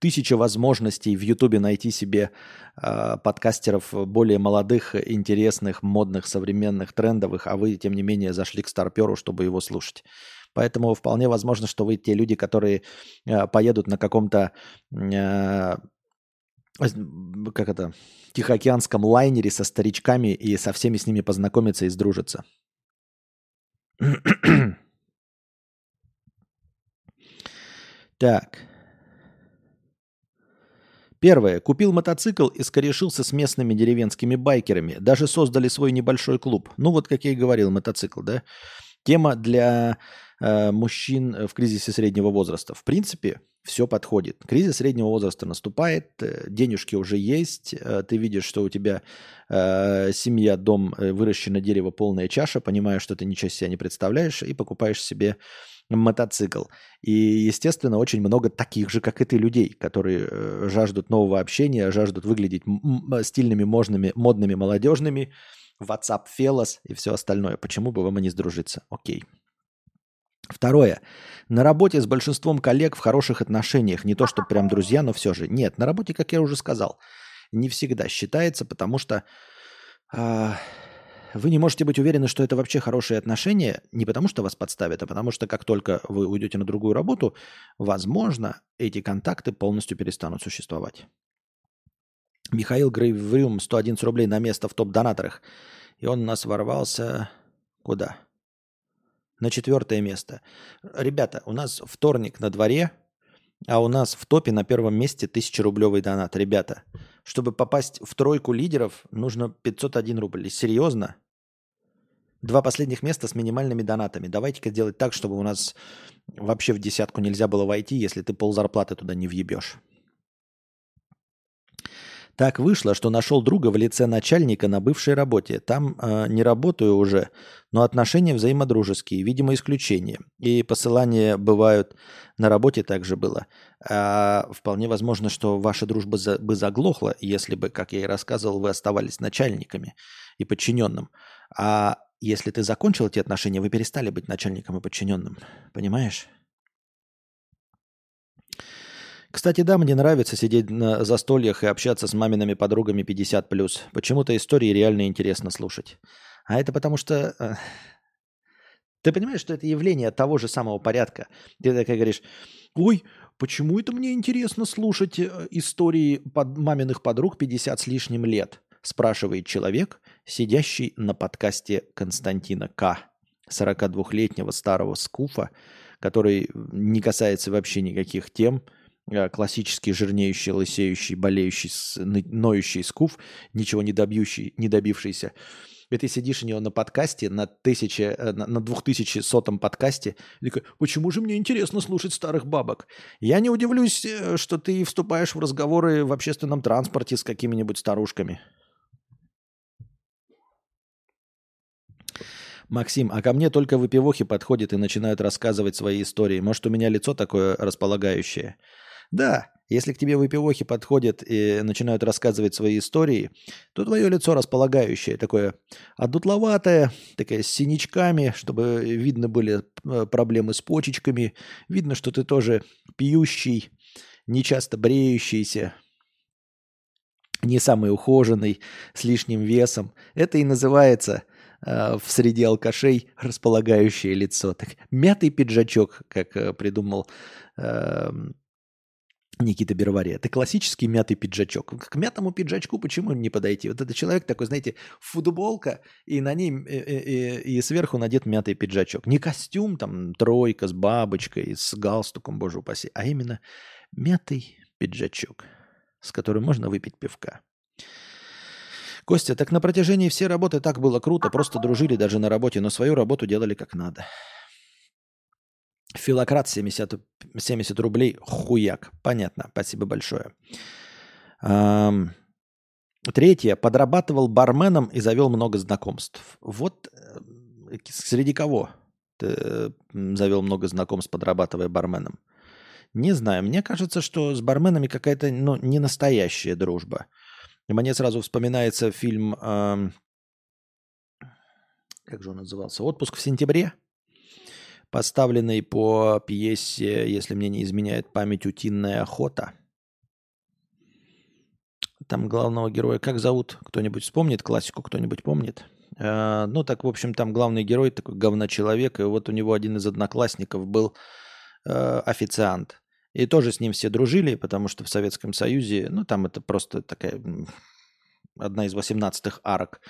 тысяча возможностей в Ютубе найти себе э, подкастеров более молодых, интересных, модных, современных, трендовых, а вы, тем не менее, зашли к старперу, чтобы его слушать. Поэтому вполне возможно, что вы те люди, которые э, поедут на каком-то э, как это, тихоокеанском лайнере со старичками и со всеми с ними познакомиться и сдружиться. так. Первое. Купил мотоцикл и скорешился с местными деревенскими байкерами. Даже создали свой небольшой клуб. Ну вот, как я и говорил, мотоцикл, да? Тема для э, мужчин в кризисе среднего возраста. В принципе, все подходит. Кризис среднего возраста наступает, э, денежки уже есть, э, ты видишь, что у тебя э, семья, дом, э, выращено дерево, полная чаша, понимаешь, что ты ничего себя не представляешь, и покупаешь себе мотоцикл. И, естественно, очень много таких же, как и ты, людей, которые э, жаждут нового общения, жаждут выглядеть стильными, модными, модными, молодежными, WhatsApp Фелос и все остальное. Почему бы вам и не сдружиться? Окей. Второе. На работе с большинством коллег в хороших отношениях. Не то, что прям друзья, но все же. Нет, на работе, как я уже сказал, не всегда считается, потому что э, вы не можете быть уверены, что это вообще хорошие отношения, не потому что вас подставят, а потому что как только вы уйдете на другую работу, возможно, эти контакты полностью перестанут существовать. Михаил Грейврюм, 111 рублей на место в топ-донаторах. И он у нас ворвался куда? На четвертое место. Ребята, у нас вторник на дворе, а у нас в топе на первом месте 1000-рублевый донат. Ребята, чтобы попасть в тройку лидеров, нужно 501 рубль. Серьезно? Два последних места с минимальными донатами. Давайте-ка сделать так, чтобы у нас вообще в десятку нельзя было войти, если ты пол зарплаты туда не въебешь. Так вышло, что нашел друга в лице начальника на бывшей работе. Там э, не работаю уже, но отношения взаимодружеские, видимо, исключение. И посылания бывают на работе также было. А вполне возможно, что ваша дружба за, бы заглохла, если бы, как я и рассказывал, вы оставались начальниками и подчиненным. А если ты закончил эти отношения, вы перестали быть начальником и подчиненным. Понимаешь? Кстати, да, мне нравится сидеть на застольях и общаться с мамиными подругами 50+. Почему-то истории реально интересно слушать. А это потому что... Э, ты понимаешь, что это явление того же самого порядка. Ты такая говоришь, ой, почему это мне интересно слушать э, истории под маминых подруг 50 с лишним лет? Спрашивает человек, сидящий на подкасте Константина К. 42-летнего старого скуфа, который не касается вообще никаких тем, Э, классический жирнеющий, лысеющий, болеющий, ноющий скуф, ничего не, добьющий, не добившийся. И ты сидишь у него на подкасте, на, тысяче, э, на, на 2100 подкасте, и такой, почему же мне интересно слушать старых бабок? Я не удивлюсь, э, что ты вступаешь в разговоры в общественном транспорте с какими-нибудь старушками. Максим, а ко мне только выпивохи подходят и начинают рассказывать свои истории. Может, у меня лицо такое располагающее? Да, если к тебе выпивохи подходят и начинают рассказывать свои истории, то твое лицо располагающее, такое одутловатое, такое с синячками, чтобы видно были э, проблемы с почечками, видно, что ты тоже пьющий, нечасто бреющийся, не самый ухоженный, с лишним весом. Это и называется в среде алкашей располагающее лицо. Так, мятый пиджачок, как э, придумал э, Никита Бервари. Это классический мятый пиджачок. К мятому пиджачку почему не подойти? Вот это человек такой, знаете, футболка, и на ней и, и, и сверху надет мятый пиджачок. Не костюм, там, тройка с бабочкой, с галстуком, боже упаси, а именно мятый пиджачок, с которым можно выпить пивка. Костя, так на протяжении всей работы так было круто, просто дружили даже на работе, но свою работу делали как надо. Филократ 70, 70 рублей. Хуяк. Понятно. Спасибо большое. Третье. Подрабатывал барменом и завел много знакомств. Вот э, среди кого ты э, завел много знакомств, подрабатывая барменом? Не знаю. Мне кажется, что с барменами какая-то ну, не настоящая дружба. Мне сразу вспоминается фильм... Как же он назывался? «Отпуск в сентябре» поставленный по пьесе, если мне не изменяет память, «Утиная охота». Там главного героя как зовут? Кто-нибудь вспомнит? Классику кто-нибудь помнит? Э, ну, так, в общем, там главный герой такой говночеловек, и вот у него один из одноклассников был э, официант. И тоже с ним все дружили, потому что в Советском Союзе, ну, там это просто такая одна из 18-х арок.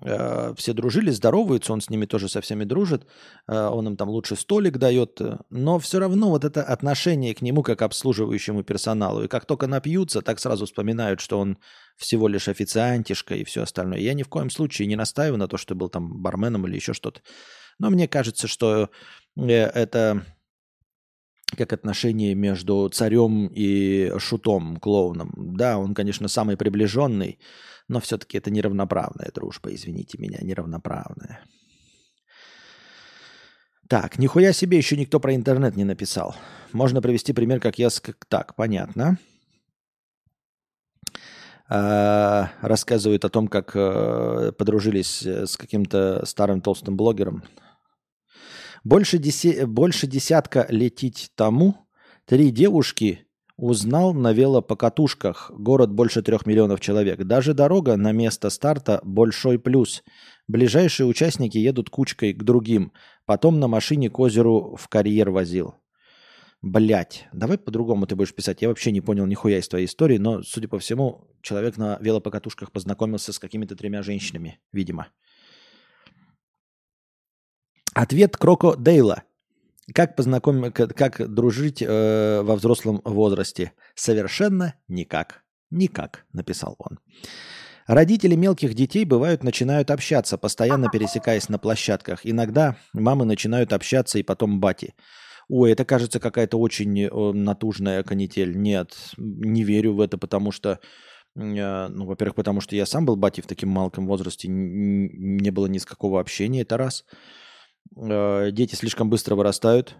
Э, все дружили, здороваются, он с ними тоже со всеми дружит, э, он им там лучше столик дает, но все равно вот это отношение к нему как обслуживающему персоналу. И как только напьются, так сразу вспоминают, что он всего лишь официантишка и все остальное. Я ни в коем случае не настаиваю на то, что был там барменом или еще что-то. Но мне кажется, что э, это как отношение между царем и шутом, клоуном. Да, он, конечно, самый приближенный, но все-таки это неравноправная дружба, извините меня, неравноправная. Так, нихуя себе еще никто про интернет не написал. Можно привести пример, как я... Так, понятно. А, рассказывают о том, как а, подружились э, с каким-то старым толстым блогером. Больше, деси... Больше десятка летить тому. Три девушки Узнал на велопокатушках. Город больше трех миллионов человек. Даже дорога на место старта – большой плюс. Ближайшие участники едут кучкой к другим. Потом на машине к озеру в карьер возил. Блять, давай по-другому ты будешь писать. Я вообще не понял нихуя из твоей истории, но, судя по всему, человек на велопокатушках познакомился с какими-то тремя женщинами, видимо. Ответ Кроко Дейла. Как познакомить, как дружить э, во взрослом возрасте? Совершенно никак. Никак, написал он. Родители мелких детей бывают начинают общаться, постоянно пересекаясь на площадках. Иногда мамы начинают общаться и потом бати. Ой, это кажется какая-то очень э, натужная канитель. Нет, не верю в это, потому что, э, ну, во-первых, потому что я сам был бати в таком маленьком возрасте, не было ни с какого общения, это раз. Э, дети слишком быстро вырастают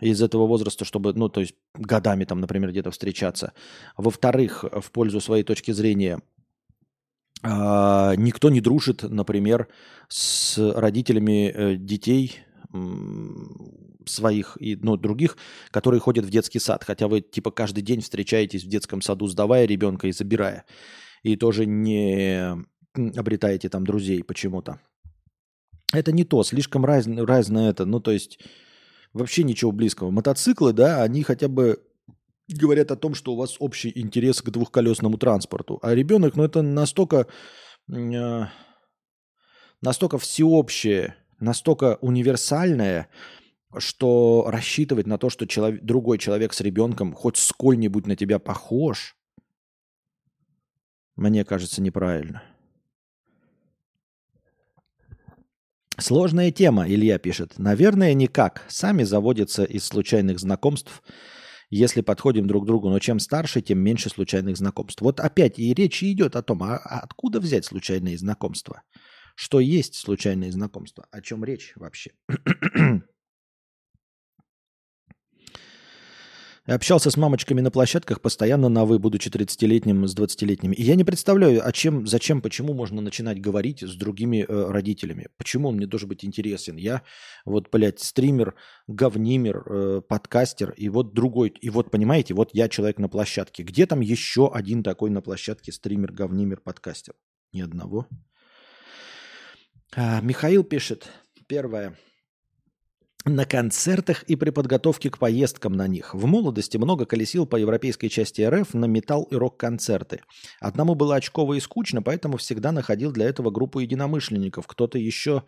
из этого возраста, чтобы, ну, то есть годами там, например, где-то встречаться. Во-вторых, в пользу своей точки зрения, а, никто не дружит, например, с родителями э, детей своих и ну, других, которые ходят в детский сад. Хотя вы типа каждый день встречаетесь в детском саду, сдавая ребенка и забирая. И тоже не обретаете там друзей почему-то. Это не то, слишком раз, разное это. Ну, то есть, вообще ничего близкого. Мотоциклы, да, они хотя бы говорят о том, что у вас общий интерес к двухколесному транспорту. А ребенок, ну, это настолько, э, настолько всеобщее, настолько универсальное, что рассчитывать на то, что человек, другой человек с ребенком хоть сколь-нибудь на тебя похож, мне кажется неправильно. Сложная тема, Илья пишет. Наверное, никак. Сами заводятся из случайных знакомств, если подходим друг к другу. Но чем старше, тем меньше случайных знакомств. Вот опять и речь идет о том, а, откуда взять случайные знакомства? Что есть случайные знакомства? О чем речь вообще? Общался с мамочками на площадках постоянно на «вы», будучи 30-летним с 20-летними. И я не представляю, о чем, зачем, почему можно начинать говорить с другими э, родителями. Почему он мне должен быть интересен? Я вот, блядь, стример, говнимер, э, подкастер, и вот другой. И вот, понимаете, вот я человек на площадке. Где там еще один такой на площадке стример, говнимер, подкастер? Ни одного. А, Михаил пишет. Первое на концертах и при подготовке к поездкам на них. В молодости много колесил по европейской части РФ на металл и рок-концерты. Одному было очково и скучно, поэтому всегда находил для этого группу единомышленников. Кто-то еще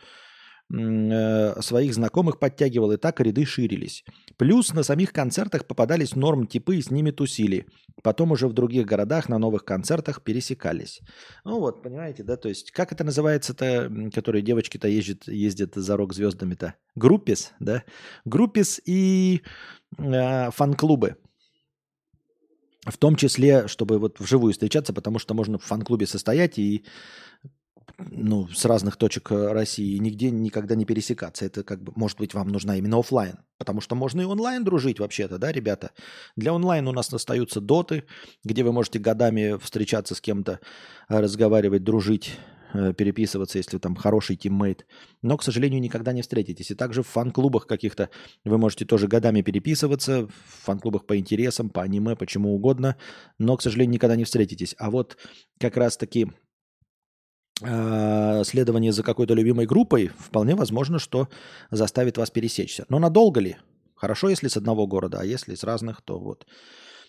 своих знакомых подтягивал, и так ряды ширились. Плюс на самих концертах попадались норм-типы и с ними тусили. Потом уже в других городах на новых концертах пересекались. Ну вот, понимаете, да, то есть как это называется-то, которые девочки-то ездят, ездят за рок-звездами-то? Группис, да? Группис и э, фан-клубы. В том числе, чтобы вот вживую встречаться, потому что можно в фан-клубе состоять и ну, с разных точек э, России нигде никогда не пересекаться. Это как бы, может быть, вам нужна именно офлайн, потому что можно и онлайн дружить вообще-то, да, ребята? Для онлайн у нас остаются доты, где вы можете годами встречаться с кем-то, э, разговаривать, дружить, э, переписываться, если там хороший тиммейт. Но, к сожалению, никогда не встретитесь. И также в фан-клубах каких-то вы можете тоже годами переписываться, в фан-клубах по интересам, по аниме, почему угодно, но, к сожалению, никогда не встретитесь. А вот как раз-таки следование за какой-то любимой группой, вполне возможно, что заставит вас пересечься. Но надолго ли? Хорошо, если с одного города, а если с разных, то вот.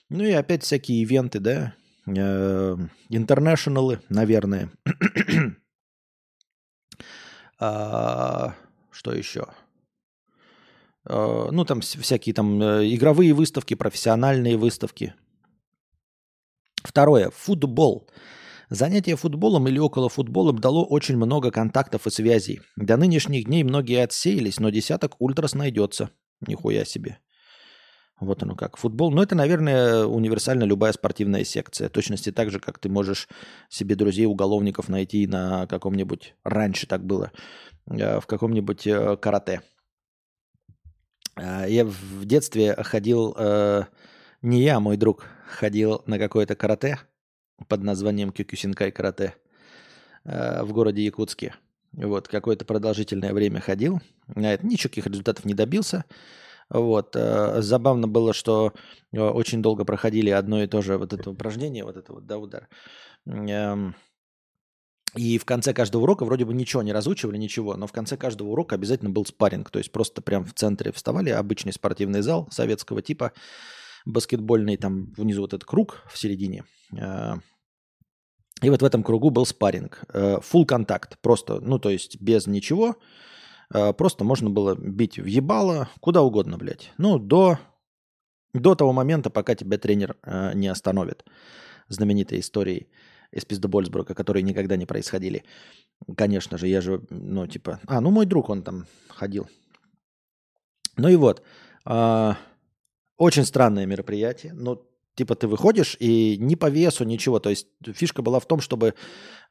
Ну и опять всякие ивенты, да, э, интернешналы, наверное. а, что еще? А, ну, там всякие там игровые выставки, профессиональные выставки. Второе. Футбол. Занятие футболом или около футболом дало очень много контактов и связей. До нынешних дней многие отсеялись, но десяток ультрас найдется. Нихуя себе. Вот оно как. Футбол, ну это, наверное, универсально любая спортивная секция. Точности так же, как ты можешь себе друзей-уголовников найти на каком-нибудь, раньше так было, э, в каком-нибудь э, карате. Э, я в детстве ходил, не я, а мой друг, ходил на какое-то карате – под названием Кюкюсинкай карате э, в городе Якутске. Вот, какое-то продолжительное время ходил. На это никаких результатов не добился. Вот. Э, забавно было, что э, очень долго проходили одно и то же вот это упражнение, вот это вот, да, удар. Эм, и в конце каждого урока вроде бы ничего не разучивали, ничего, но в конце каждого урока обязательно был спарринг. То есть просто прям в центре вставали, обычный спортивный зал советского типа, баскетбольный, там внизу вот этот круг в середине. Э, и вот в этом кругу был спарринг. Full э, контакт, просто, ну то есть без ничего. Э, просто можно было бить в ебало, куда угодно, блядь. Ну, до, до того момента, пока тебя тренер не остановит. Знаменитой историей из Пиздобольсбрука, которые никогда не происходили. Конечно же, я же, ну, типа... А, ну, мой друг, он там ходил. Ну и вот. Очень странное мероприятие. Ну, типа ты выходишь и ни по весу, ничего. То есть фишка была в том, чтобы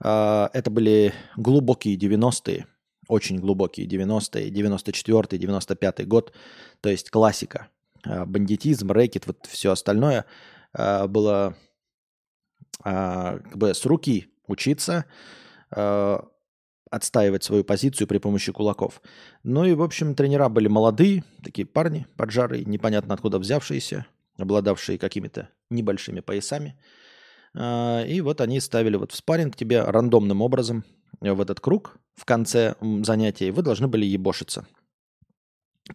э, это были глубокие 90-е, очень глубокие 90-е, 94-й, 95-й год. То есть классика. Э, бандитизм, рэкет, вот все остальное э, было э, как бы с руки учиться. Отстаивать свою позицию при помощи кулаков. Ну и, в общем, тренера были молодые, такие парни, поджарые, непонятно откуда взявшиеся, обладавшие какими-то небольшими поясами. А, и вот они ставили вот в спарринг тебя рандомным образом в этот круг в конце занятия, вы должны были ебошиться.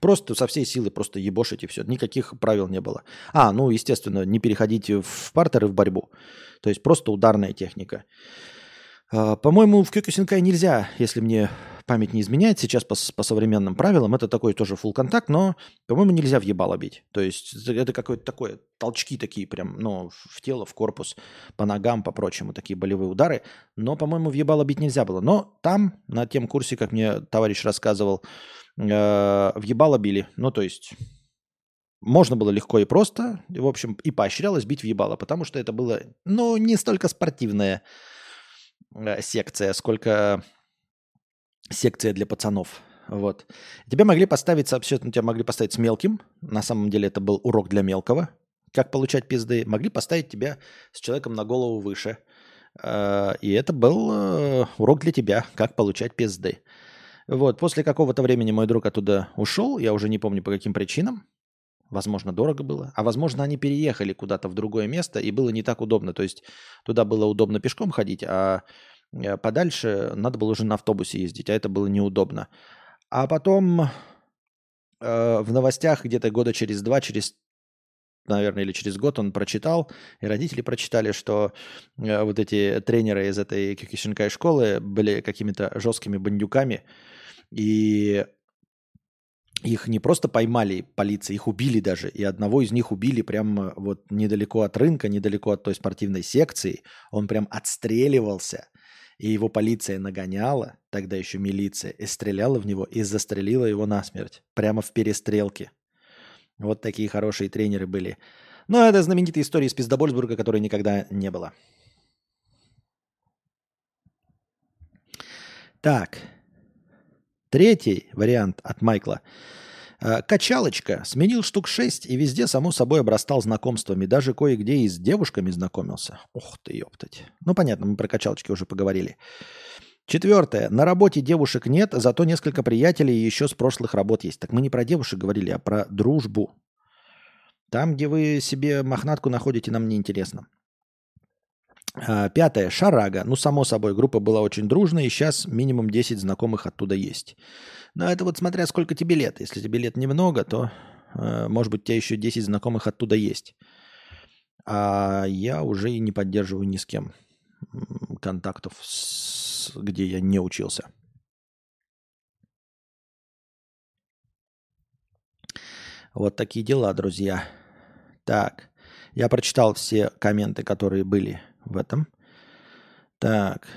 Просто со всей силы просто ебошить и все. Никаких правил не было. А, ну, естественно, не переходите в партер и в борьбу. То есть просто ударная техника. А, по-моему, в Кёкюсинкай нельзя, если мне память не изменяет сейчас по, по современным правилам, это такой тоже full контакт, но, по-моему, нельзя в ебало бить. То есть это какое-то такое, толчки такие прям, ну, в тело, в корпус, по ногам, по прочему, такие болевые удары. Но, по-моему, в ебало бить нельзя было. Но там, на тем курсе, как мне товарищ рассказывал, э, в ебало били. Ну, то есть можно было легко и просто, в общем, и поощрялось бить в ебало, потому что это было, ну, не столько спортивная э, секция, сколько секция для пацанов. Вот. Тебя могли поставить, соответственно, тебя могли поставить с мелким. На самом деле это был урок для мелкого. Как получать пизды. Могли поставить тебя с человеком на голову выше. Э, и это был э, урок для тебя, как получать пизды. Вот. После какого-то времени мой друг оттуда ушел. Я уже не помню по каким причинам. Возможно, дорого было. А возможно, они переехали куда-то в другое место, и было не так удобно. То есть туда было удобно пешком ходить, а Э, подальше надо было уже на автобусе ездить, а это было неудобно. А потом э, в новостях где-то года через два, через, наверное, или через год он прочитал, и родители прочитали, что э, вот эти тренеры из этой Кикишинкай школы были какими-то жесткими бандюками, и их не просто поймали полиция, их убили даже. И одного из них убили прямо вот недалеко от рынка, недалеко от той спортивной секции. Он прям отстреливался и его полиция нагоняла, тогда еще милиция, и стреляла в него и застрелила его насмерть. Прямо в перестрелке. Вот такие хорошие тренеры были. Но это знаменитая история из Пиздобольсбурга, которой никогда не было. Так. Третий вариант от Майкла – Э, качалочка. Сменил штук шесть и везде, само собой, обрастал знакомствами. Даже кое-где и с девушками знакомился. Ух ты, ёптать. Ну, понятно, мы про качалочки уже поговорили. Четвертое. На работе девушек нет, зато несколько приятелей еще с прошлых работ есть. Так мы не про девушек говорили, а про дружбу. Там, где вы себе мохнатку находите, нам не интересно. А, пятое. Шарага. Ну, само собой, группа была очень дружная, и сейчас минимум 10 знакомых оттуда есть. Но это вот смотря сколько тебе лет. Если тебе лет немного, то, э, может быть, у тебя еще 10 знакомых оттуда есть. А я уже и не поддерживаю ни с кем контактов, с, где я не учился. Вот такие дела, друзья. Так, я прочитал все комменты, которые были в этом. Так.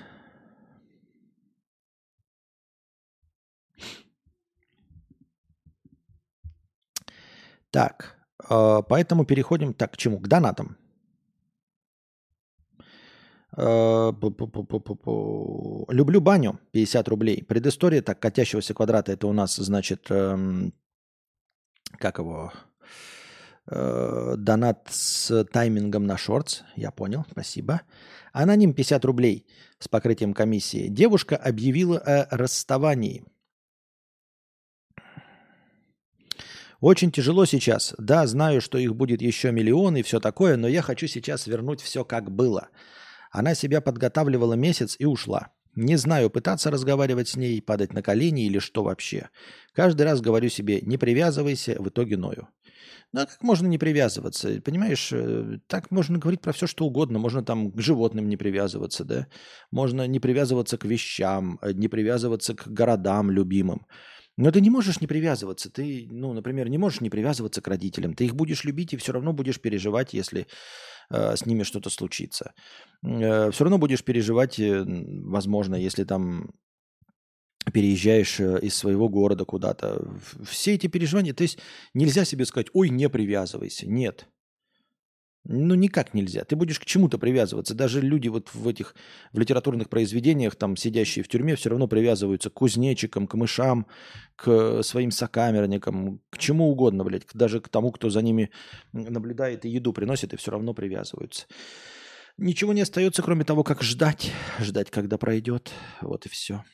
Так, э, поэтому переходим так к чему? К донатам. Э, Люблю баню, 50 рублей. Предыстория так, катящегося квадрата, это у нас, значит, эм, как его, э, донат с таймингом на шортс. Я понял, спасибо. Аноним 50 рублей с покрытием комиссии. Девушка объявила о расставании. Очень тяжело сейчас. Да, знаю, что их будет еще миллион и все такое, но я хочу сейчас вернуть все как было. Она себя подготавливала месяц и ушла. Не знаю, пытаться разговаривать с ней, падать на колени или что вообще. Каждый раз говорю себе, не привязывайся, в итоге ною. Ну а как можно не привязываться? Понимаешь, э, так можно говорить про все, что угодно. Можно там к животным не привязываться, да? Можно не привязываться к вещам, э, не привязываться к городам любимым. Но ты не можешь не привязываться. Ты, ну, например, не можешь не привязываться к родителям. Ты их будешь любить и все равно будешь переживать, если э, с ними что-то случится. Э, все равно будешь переживать, э, возможно, если там переезжаешь э, из своего города куда-то. Все эти переживания, то есть нельзя себе сказать, ой, не привязывайся. Нет. Ну, никак нельзя. Ты будешь к чему-то привязываться. Даже люди вот в этих в литературных произведениях, там, сидящие в тюрьме, все равно привязываются к кузнечикам, к мышам, к своим сокамерникам, к чему угодно, блядь. Даже к тому, кто за ними наблюдает и еду приносит, и все равно привязываются. Ничего не остается, кроме того, как ждать. Ждать, когда пройдет. Вот и все.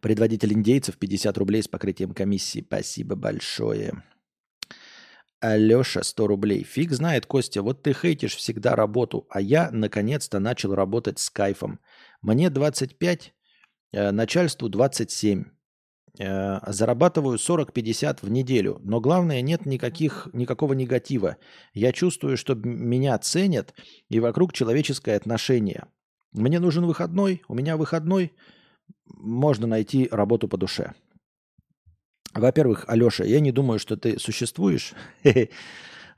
Предводитель индейцев 50 рублей с покрытием комиссии. Спасибо большое. Алеша, 100 рублей. Фиг знает, Костя, вот ты хейтишь всегда работу, а я наконец-то начал работать с кайфом. Мне 25, э, начальству 27. Э, зарабатываю 40-50 в неделю, но главное, нет никаких, никакого негатива. Я чувствую, что меня ценят, и вокруг человеческое отношение. Мне нужен выходной, у меня выходной, можно найти работу по душе. Во-первых, Алеша, я не думаю, что ты существуешь.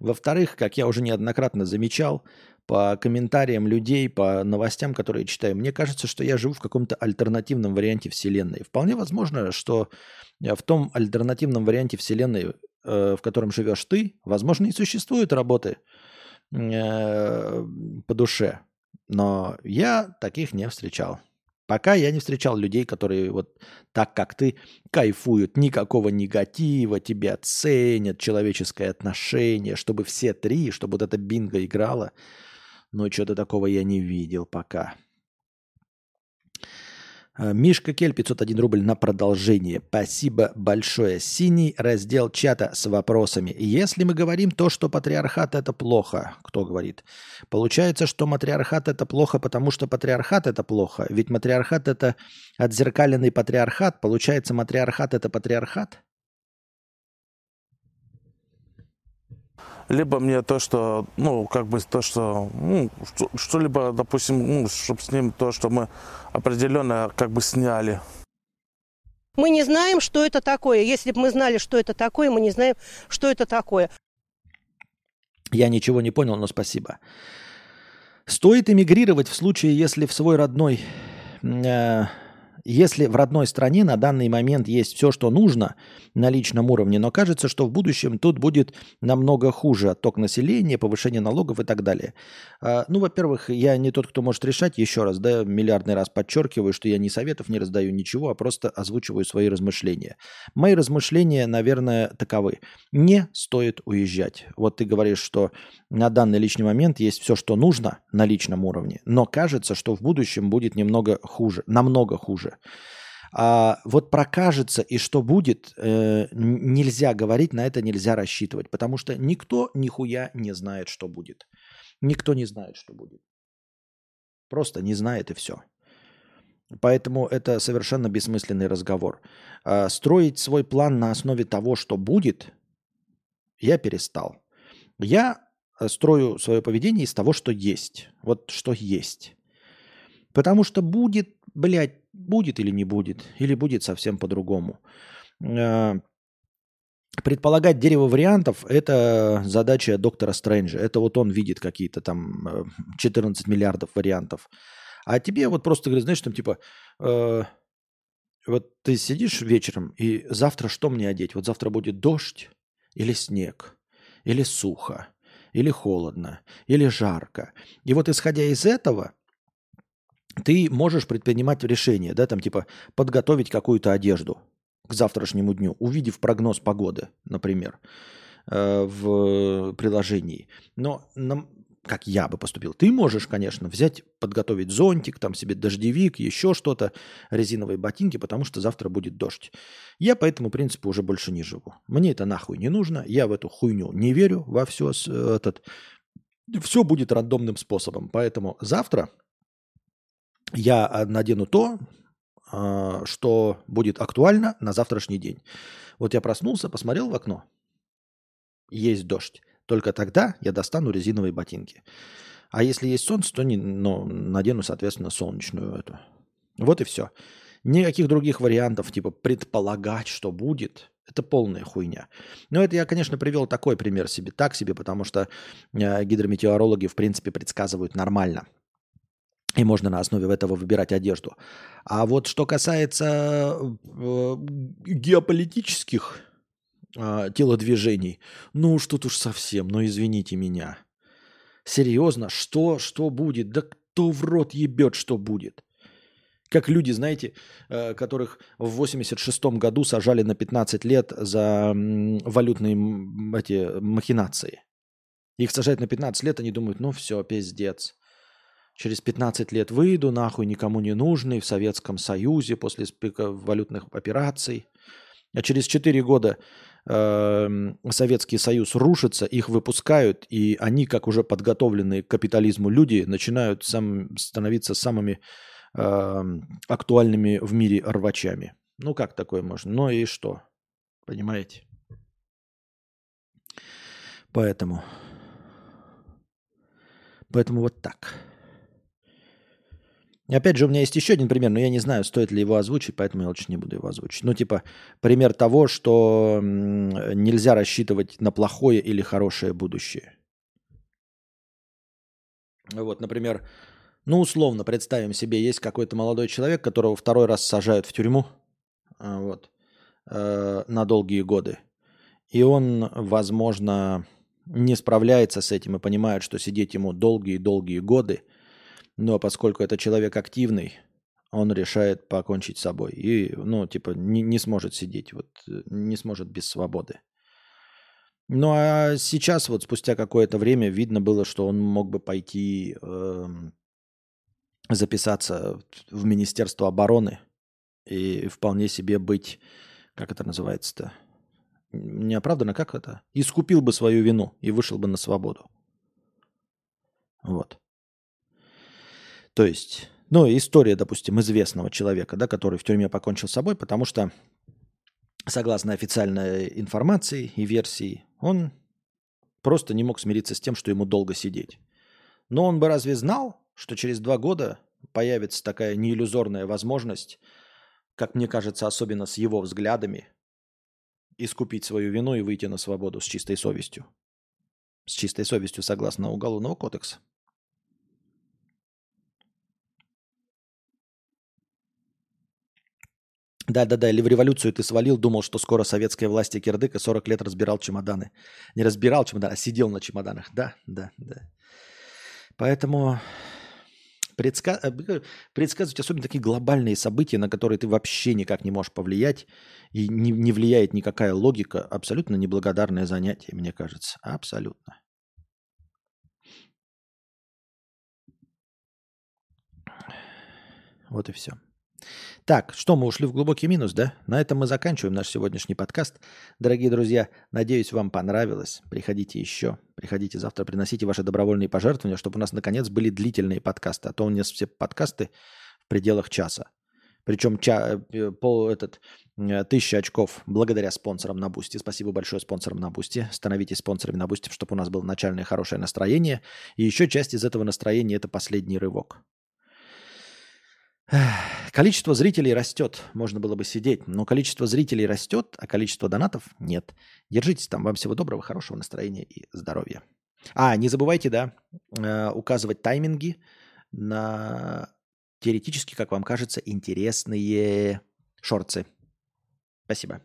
Во-вторых, как я уже неоднократно замечал, по комментариям людей, по новостям, которые читаю, мне кажется, что я живу в каком-то альтернативном варианте Вселенной. Вполне возможно, что э, в том альтернативном варианте Вселенной, э, в котором живешь ты, возможно, и существуют работы э, по душе. Но я таких не встречал. Пока я не встречал людей, которые вот так, как ты, кайфуют. Никакого негатива, тебя ценят, человеческое отношение, чтобы все три, чтобы вот эта бинго играла. Но что-то такого я не видел пока. Э, Мишка Кель, 501 рубль на продолжение. Спасибо большое. Синий раздел чата с вопросами. Если мы говорим то, что патриархат это плохо, кто говорит? Получается, что матриархат это плохо, потому что патриархат это плохо. Ведь матриархат это отзеркаленный патриархат. Получается, матриархат это патриархат? Либо мне то, что, ну, как бы то, что, ну, что-либо, допустим, ну, чтобы с ним то, что мы определенно как бы сняли. Мы не знаем, что это такое. Если бы мы знали, что это такое, мы не знаем, что это такое. Я ничего не понял, но спасибо. Стоит эмигрировать в случае, если в свой родной э, если в родной стране на данный момент есть все, что нужно на личном уровне, но кажется, что в будущем тут будет намного хуже отток населения, повышение налогов и так далее. А, ну, во-первых, я не тот, кто может решать, еще раз, да, миллиардный раз подчеркиваю, что я ни советов не раздаю ничего, а просто озвучиваю свои размышления. Мои размышления, наверное, таковы. Не стоит уезжать. Вот ты говоришь, что на данный личный момент есть все, что нужно на личном уровне, но кажется, что в будущем будет немного хуже, намного хуже хуже. А вот прокажется и что будет, э, нельзя говорить, на это нельзя рассчитывать, потому что никто нихуя не знает, что будет. Никто не знает, что будет. Просто не знает и все. Поэтому это совершенно бессмысленный разговор. А строить свой план на основе того, что будет, я перестал. Я э, строю свое поведение из того, что есть. Вот что есть. Потому что будет, блядь, будет или не будет, или будет совсем по-другому. Э, предполагать дерево вариантов – это задача доктора Стрэнджа. Это вот он видит какие-то там 14 э, миллиардов вариантов. А тебе вот просто говорят, знаешь, там типа, э, вот ты сидишь вечером, и завтра что мне одеть? Вот завтра будет дождь или снег, или сухо, или холодно, или жарко. И вот исходя из этого – ты можешь предпринимать решение, да, там типа подготовить какую-то одежду к завтрашнему дню, увидев прогноз погоды, например, э, в приложении. Но нам, как я бы поступил, ты можешь, конечно, взять, подготовить зонтик, там себе дождевик, еще что-то, резиновые ботинки, потому что завтра будет дождь. Я по этому принципу уже больше не живу. Мне это нахуй не нужно, я в эту хуйню не верю во все этот... Все будет рандомным способом. Поэтому завтра я надену то, а, что будет актуально на завтрашний день. Вот я проснулся, посмотрел в окно, есть дождь. Только тогда я достану резиновые ботинки. А если есть солнце, то не, ну, надену, соответственно, солнечную эту. Вот и все. Никаких других вариантов, типа предполагать, что будет, это полная хуйня. Но это я, конечно, привел такой пример себе, так себе, потому что э, гидрометеорологи, в принципе, предсказывают нормально – и можно на основе этого выбирать одежду. А вот что касается э, геополитических э, телодвижений, ну уж тут уж совсем, ну извините меня. Серьезно, что, что будет? Да кто в рот ебет, что будет? Как люди, знаете, э, которых в 86 году сажали на 15 лет за валютные эти махинации. Их сажают на 15 лет, они думают, ну все, пиздец через 15 лет выйду, нахуй никому не нужный, в Советском Союзе после валютных операций. А через 4 года э, Советский Союз рушится, их выпускают, и они, как уже подготовленные к капитализму люди, начинают сам, становиться самыми э, актуальными в мире рвачами. Ну, как такое можно? Ну и что? Понимаете? Поэтому... Поэтому вот так. Опять же, у меня есть еще один пример, но я не знаю, стоит ли его озвучить, поэтому я лучше не буду его озвучить. Ну, типа, пример того, что нельзя рассчитывать на плохое или хорошее будущее. Вот, например, ну, условно, представим себе, есть какой-то молодой человек, которого второй раз сажают в тюрьму, а, вот, э, на долгие годы. И он, возможно, не справляется с этим и понимает, что сидеть ему долгие-долгие годы – но поскольку это человек активный, он решает покончить с собой. И, ну, типа, не, не сможет сидеть, вот, не сможет без свободы. Ну, а сейчас, вот спустя какое-то время, видно было, что он мог бы пойти э, записаться в Министерство обороны и вполне себе быть, как это называется-то, неоправданно, как это? Искупил бы свою вину и вышел бы на свободу. Вот. То есть, ну, история, допустим, известного человека, да, который в тюрьме покончил с собой, потому что, согласно официальной информации и версии, он просто не мог смириться с тем, что ему долго сидеть. Но он бы разве знал, что через два года появится такая неиллюзорная возможность, как мне кажется, особенно с его взглядами, искупить свою вину и выйти на свободу с чистой совестью. С чистой совестью согласно Уголовного кодекса. Да-да-да, или в революцию ты свалил, думал, что скоро советская власть и кирдык, и 40 лет разбирал чемоданы. Не разбирал чемоданы, а сидел на чемоданах. Да, да, да. Поэтому предска... Э, предсказывать особенно такие глобальные события, на которые ты вообще никак не можешь повлиять, и не, не влияет никакая логика, абсолютно неблагодарное занятие, мне кажется. Абсолютно. Вот и все. Так, что, мы ушли в глубокий минус, да? На этом мы заканчиваем наш сегодняшний подкаст. Дорогие друзья, надеюсь, вам понравилось. Приходите еще. Приходите завтра, приносите ваши добровольные пожертвования, чтобы у нас, наконец, были длительные подкасты. А то у нас все подкасты в пределах часа. Причем ча, э, пол, этот, э, тысяча очков благодаря спонсорам на Boosty. Спасибо большое спонсорам на Boosty. Становитесь спонсорами на Boosty, чтобы у нас было начальное хорошее настроение. И еще часть из этого настроения – это последний рывок. Количество зрителей растет, можно было бы сидеть, но количество зрителей растет, а количество донатов нет. Держитесь там, вам всего доброго, хорошего настроения и здоровья. А, не забывайте, да, э, указывать тайминги на теоретически, как вам кажется, интересные шорцы. Спасибо.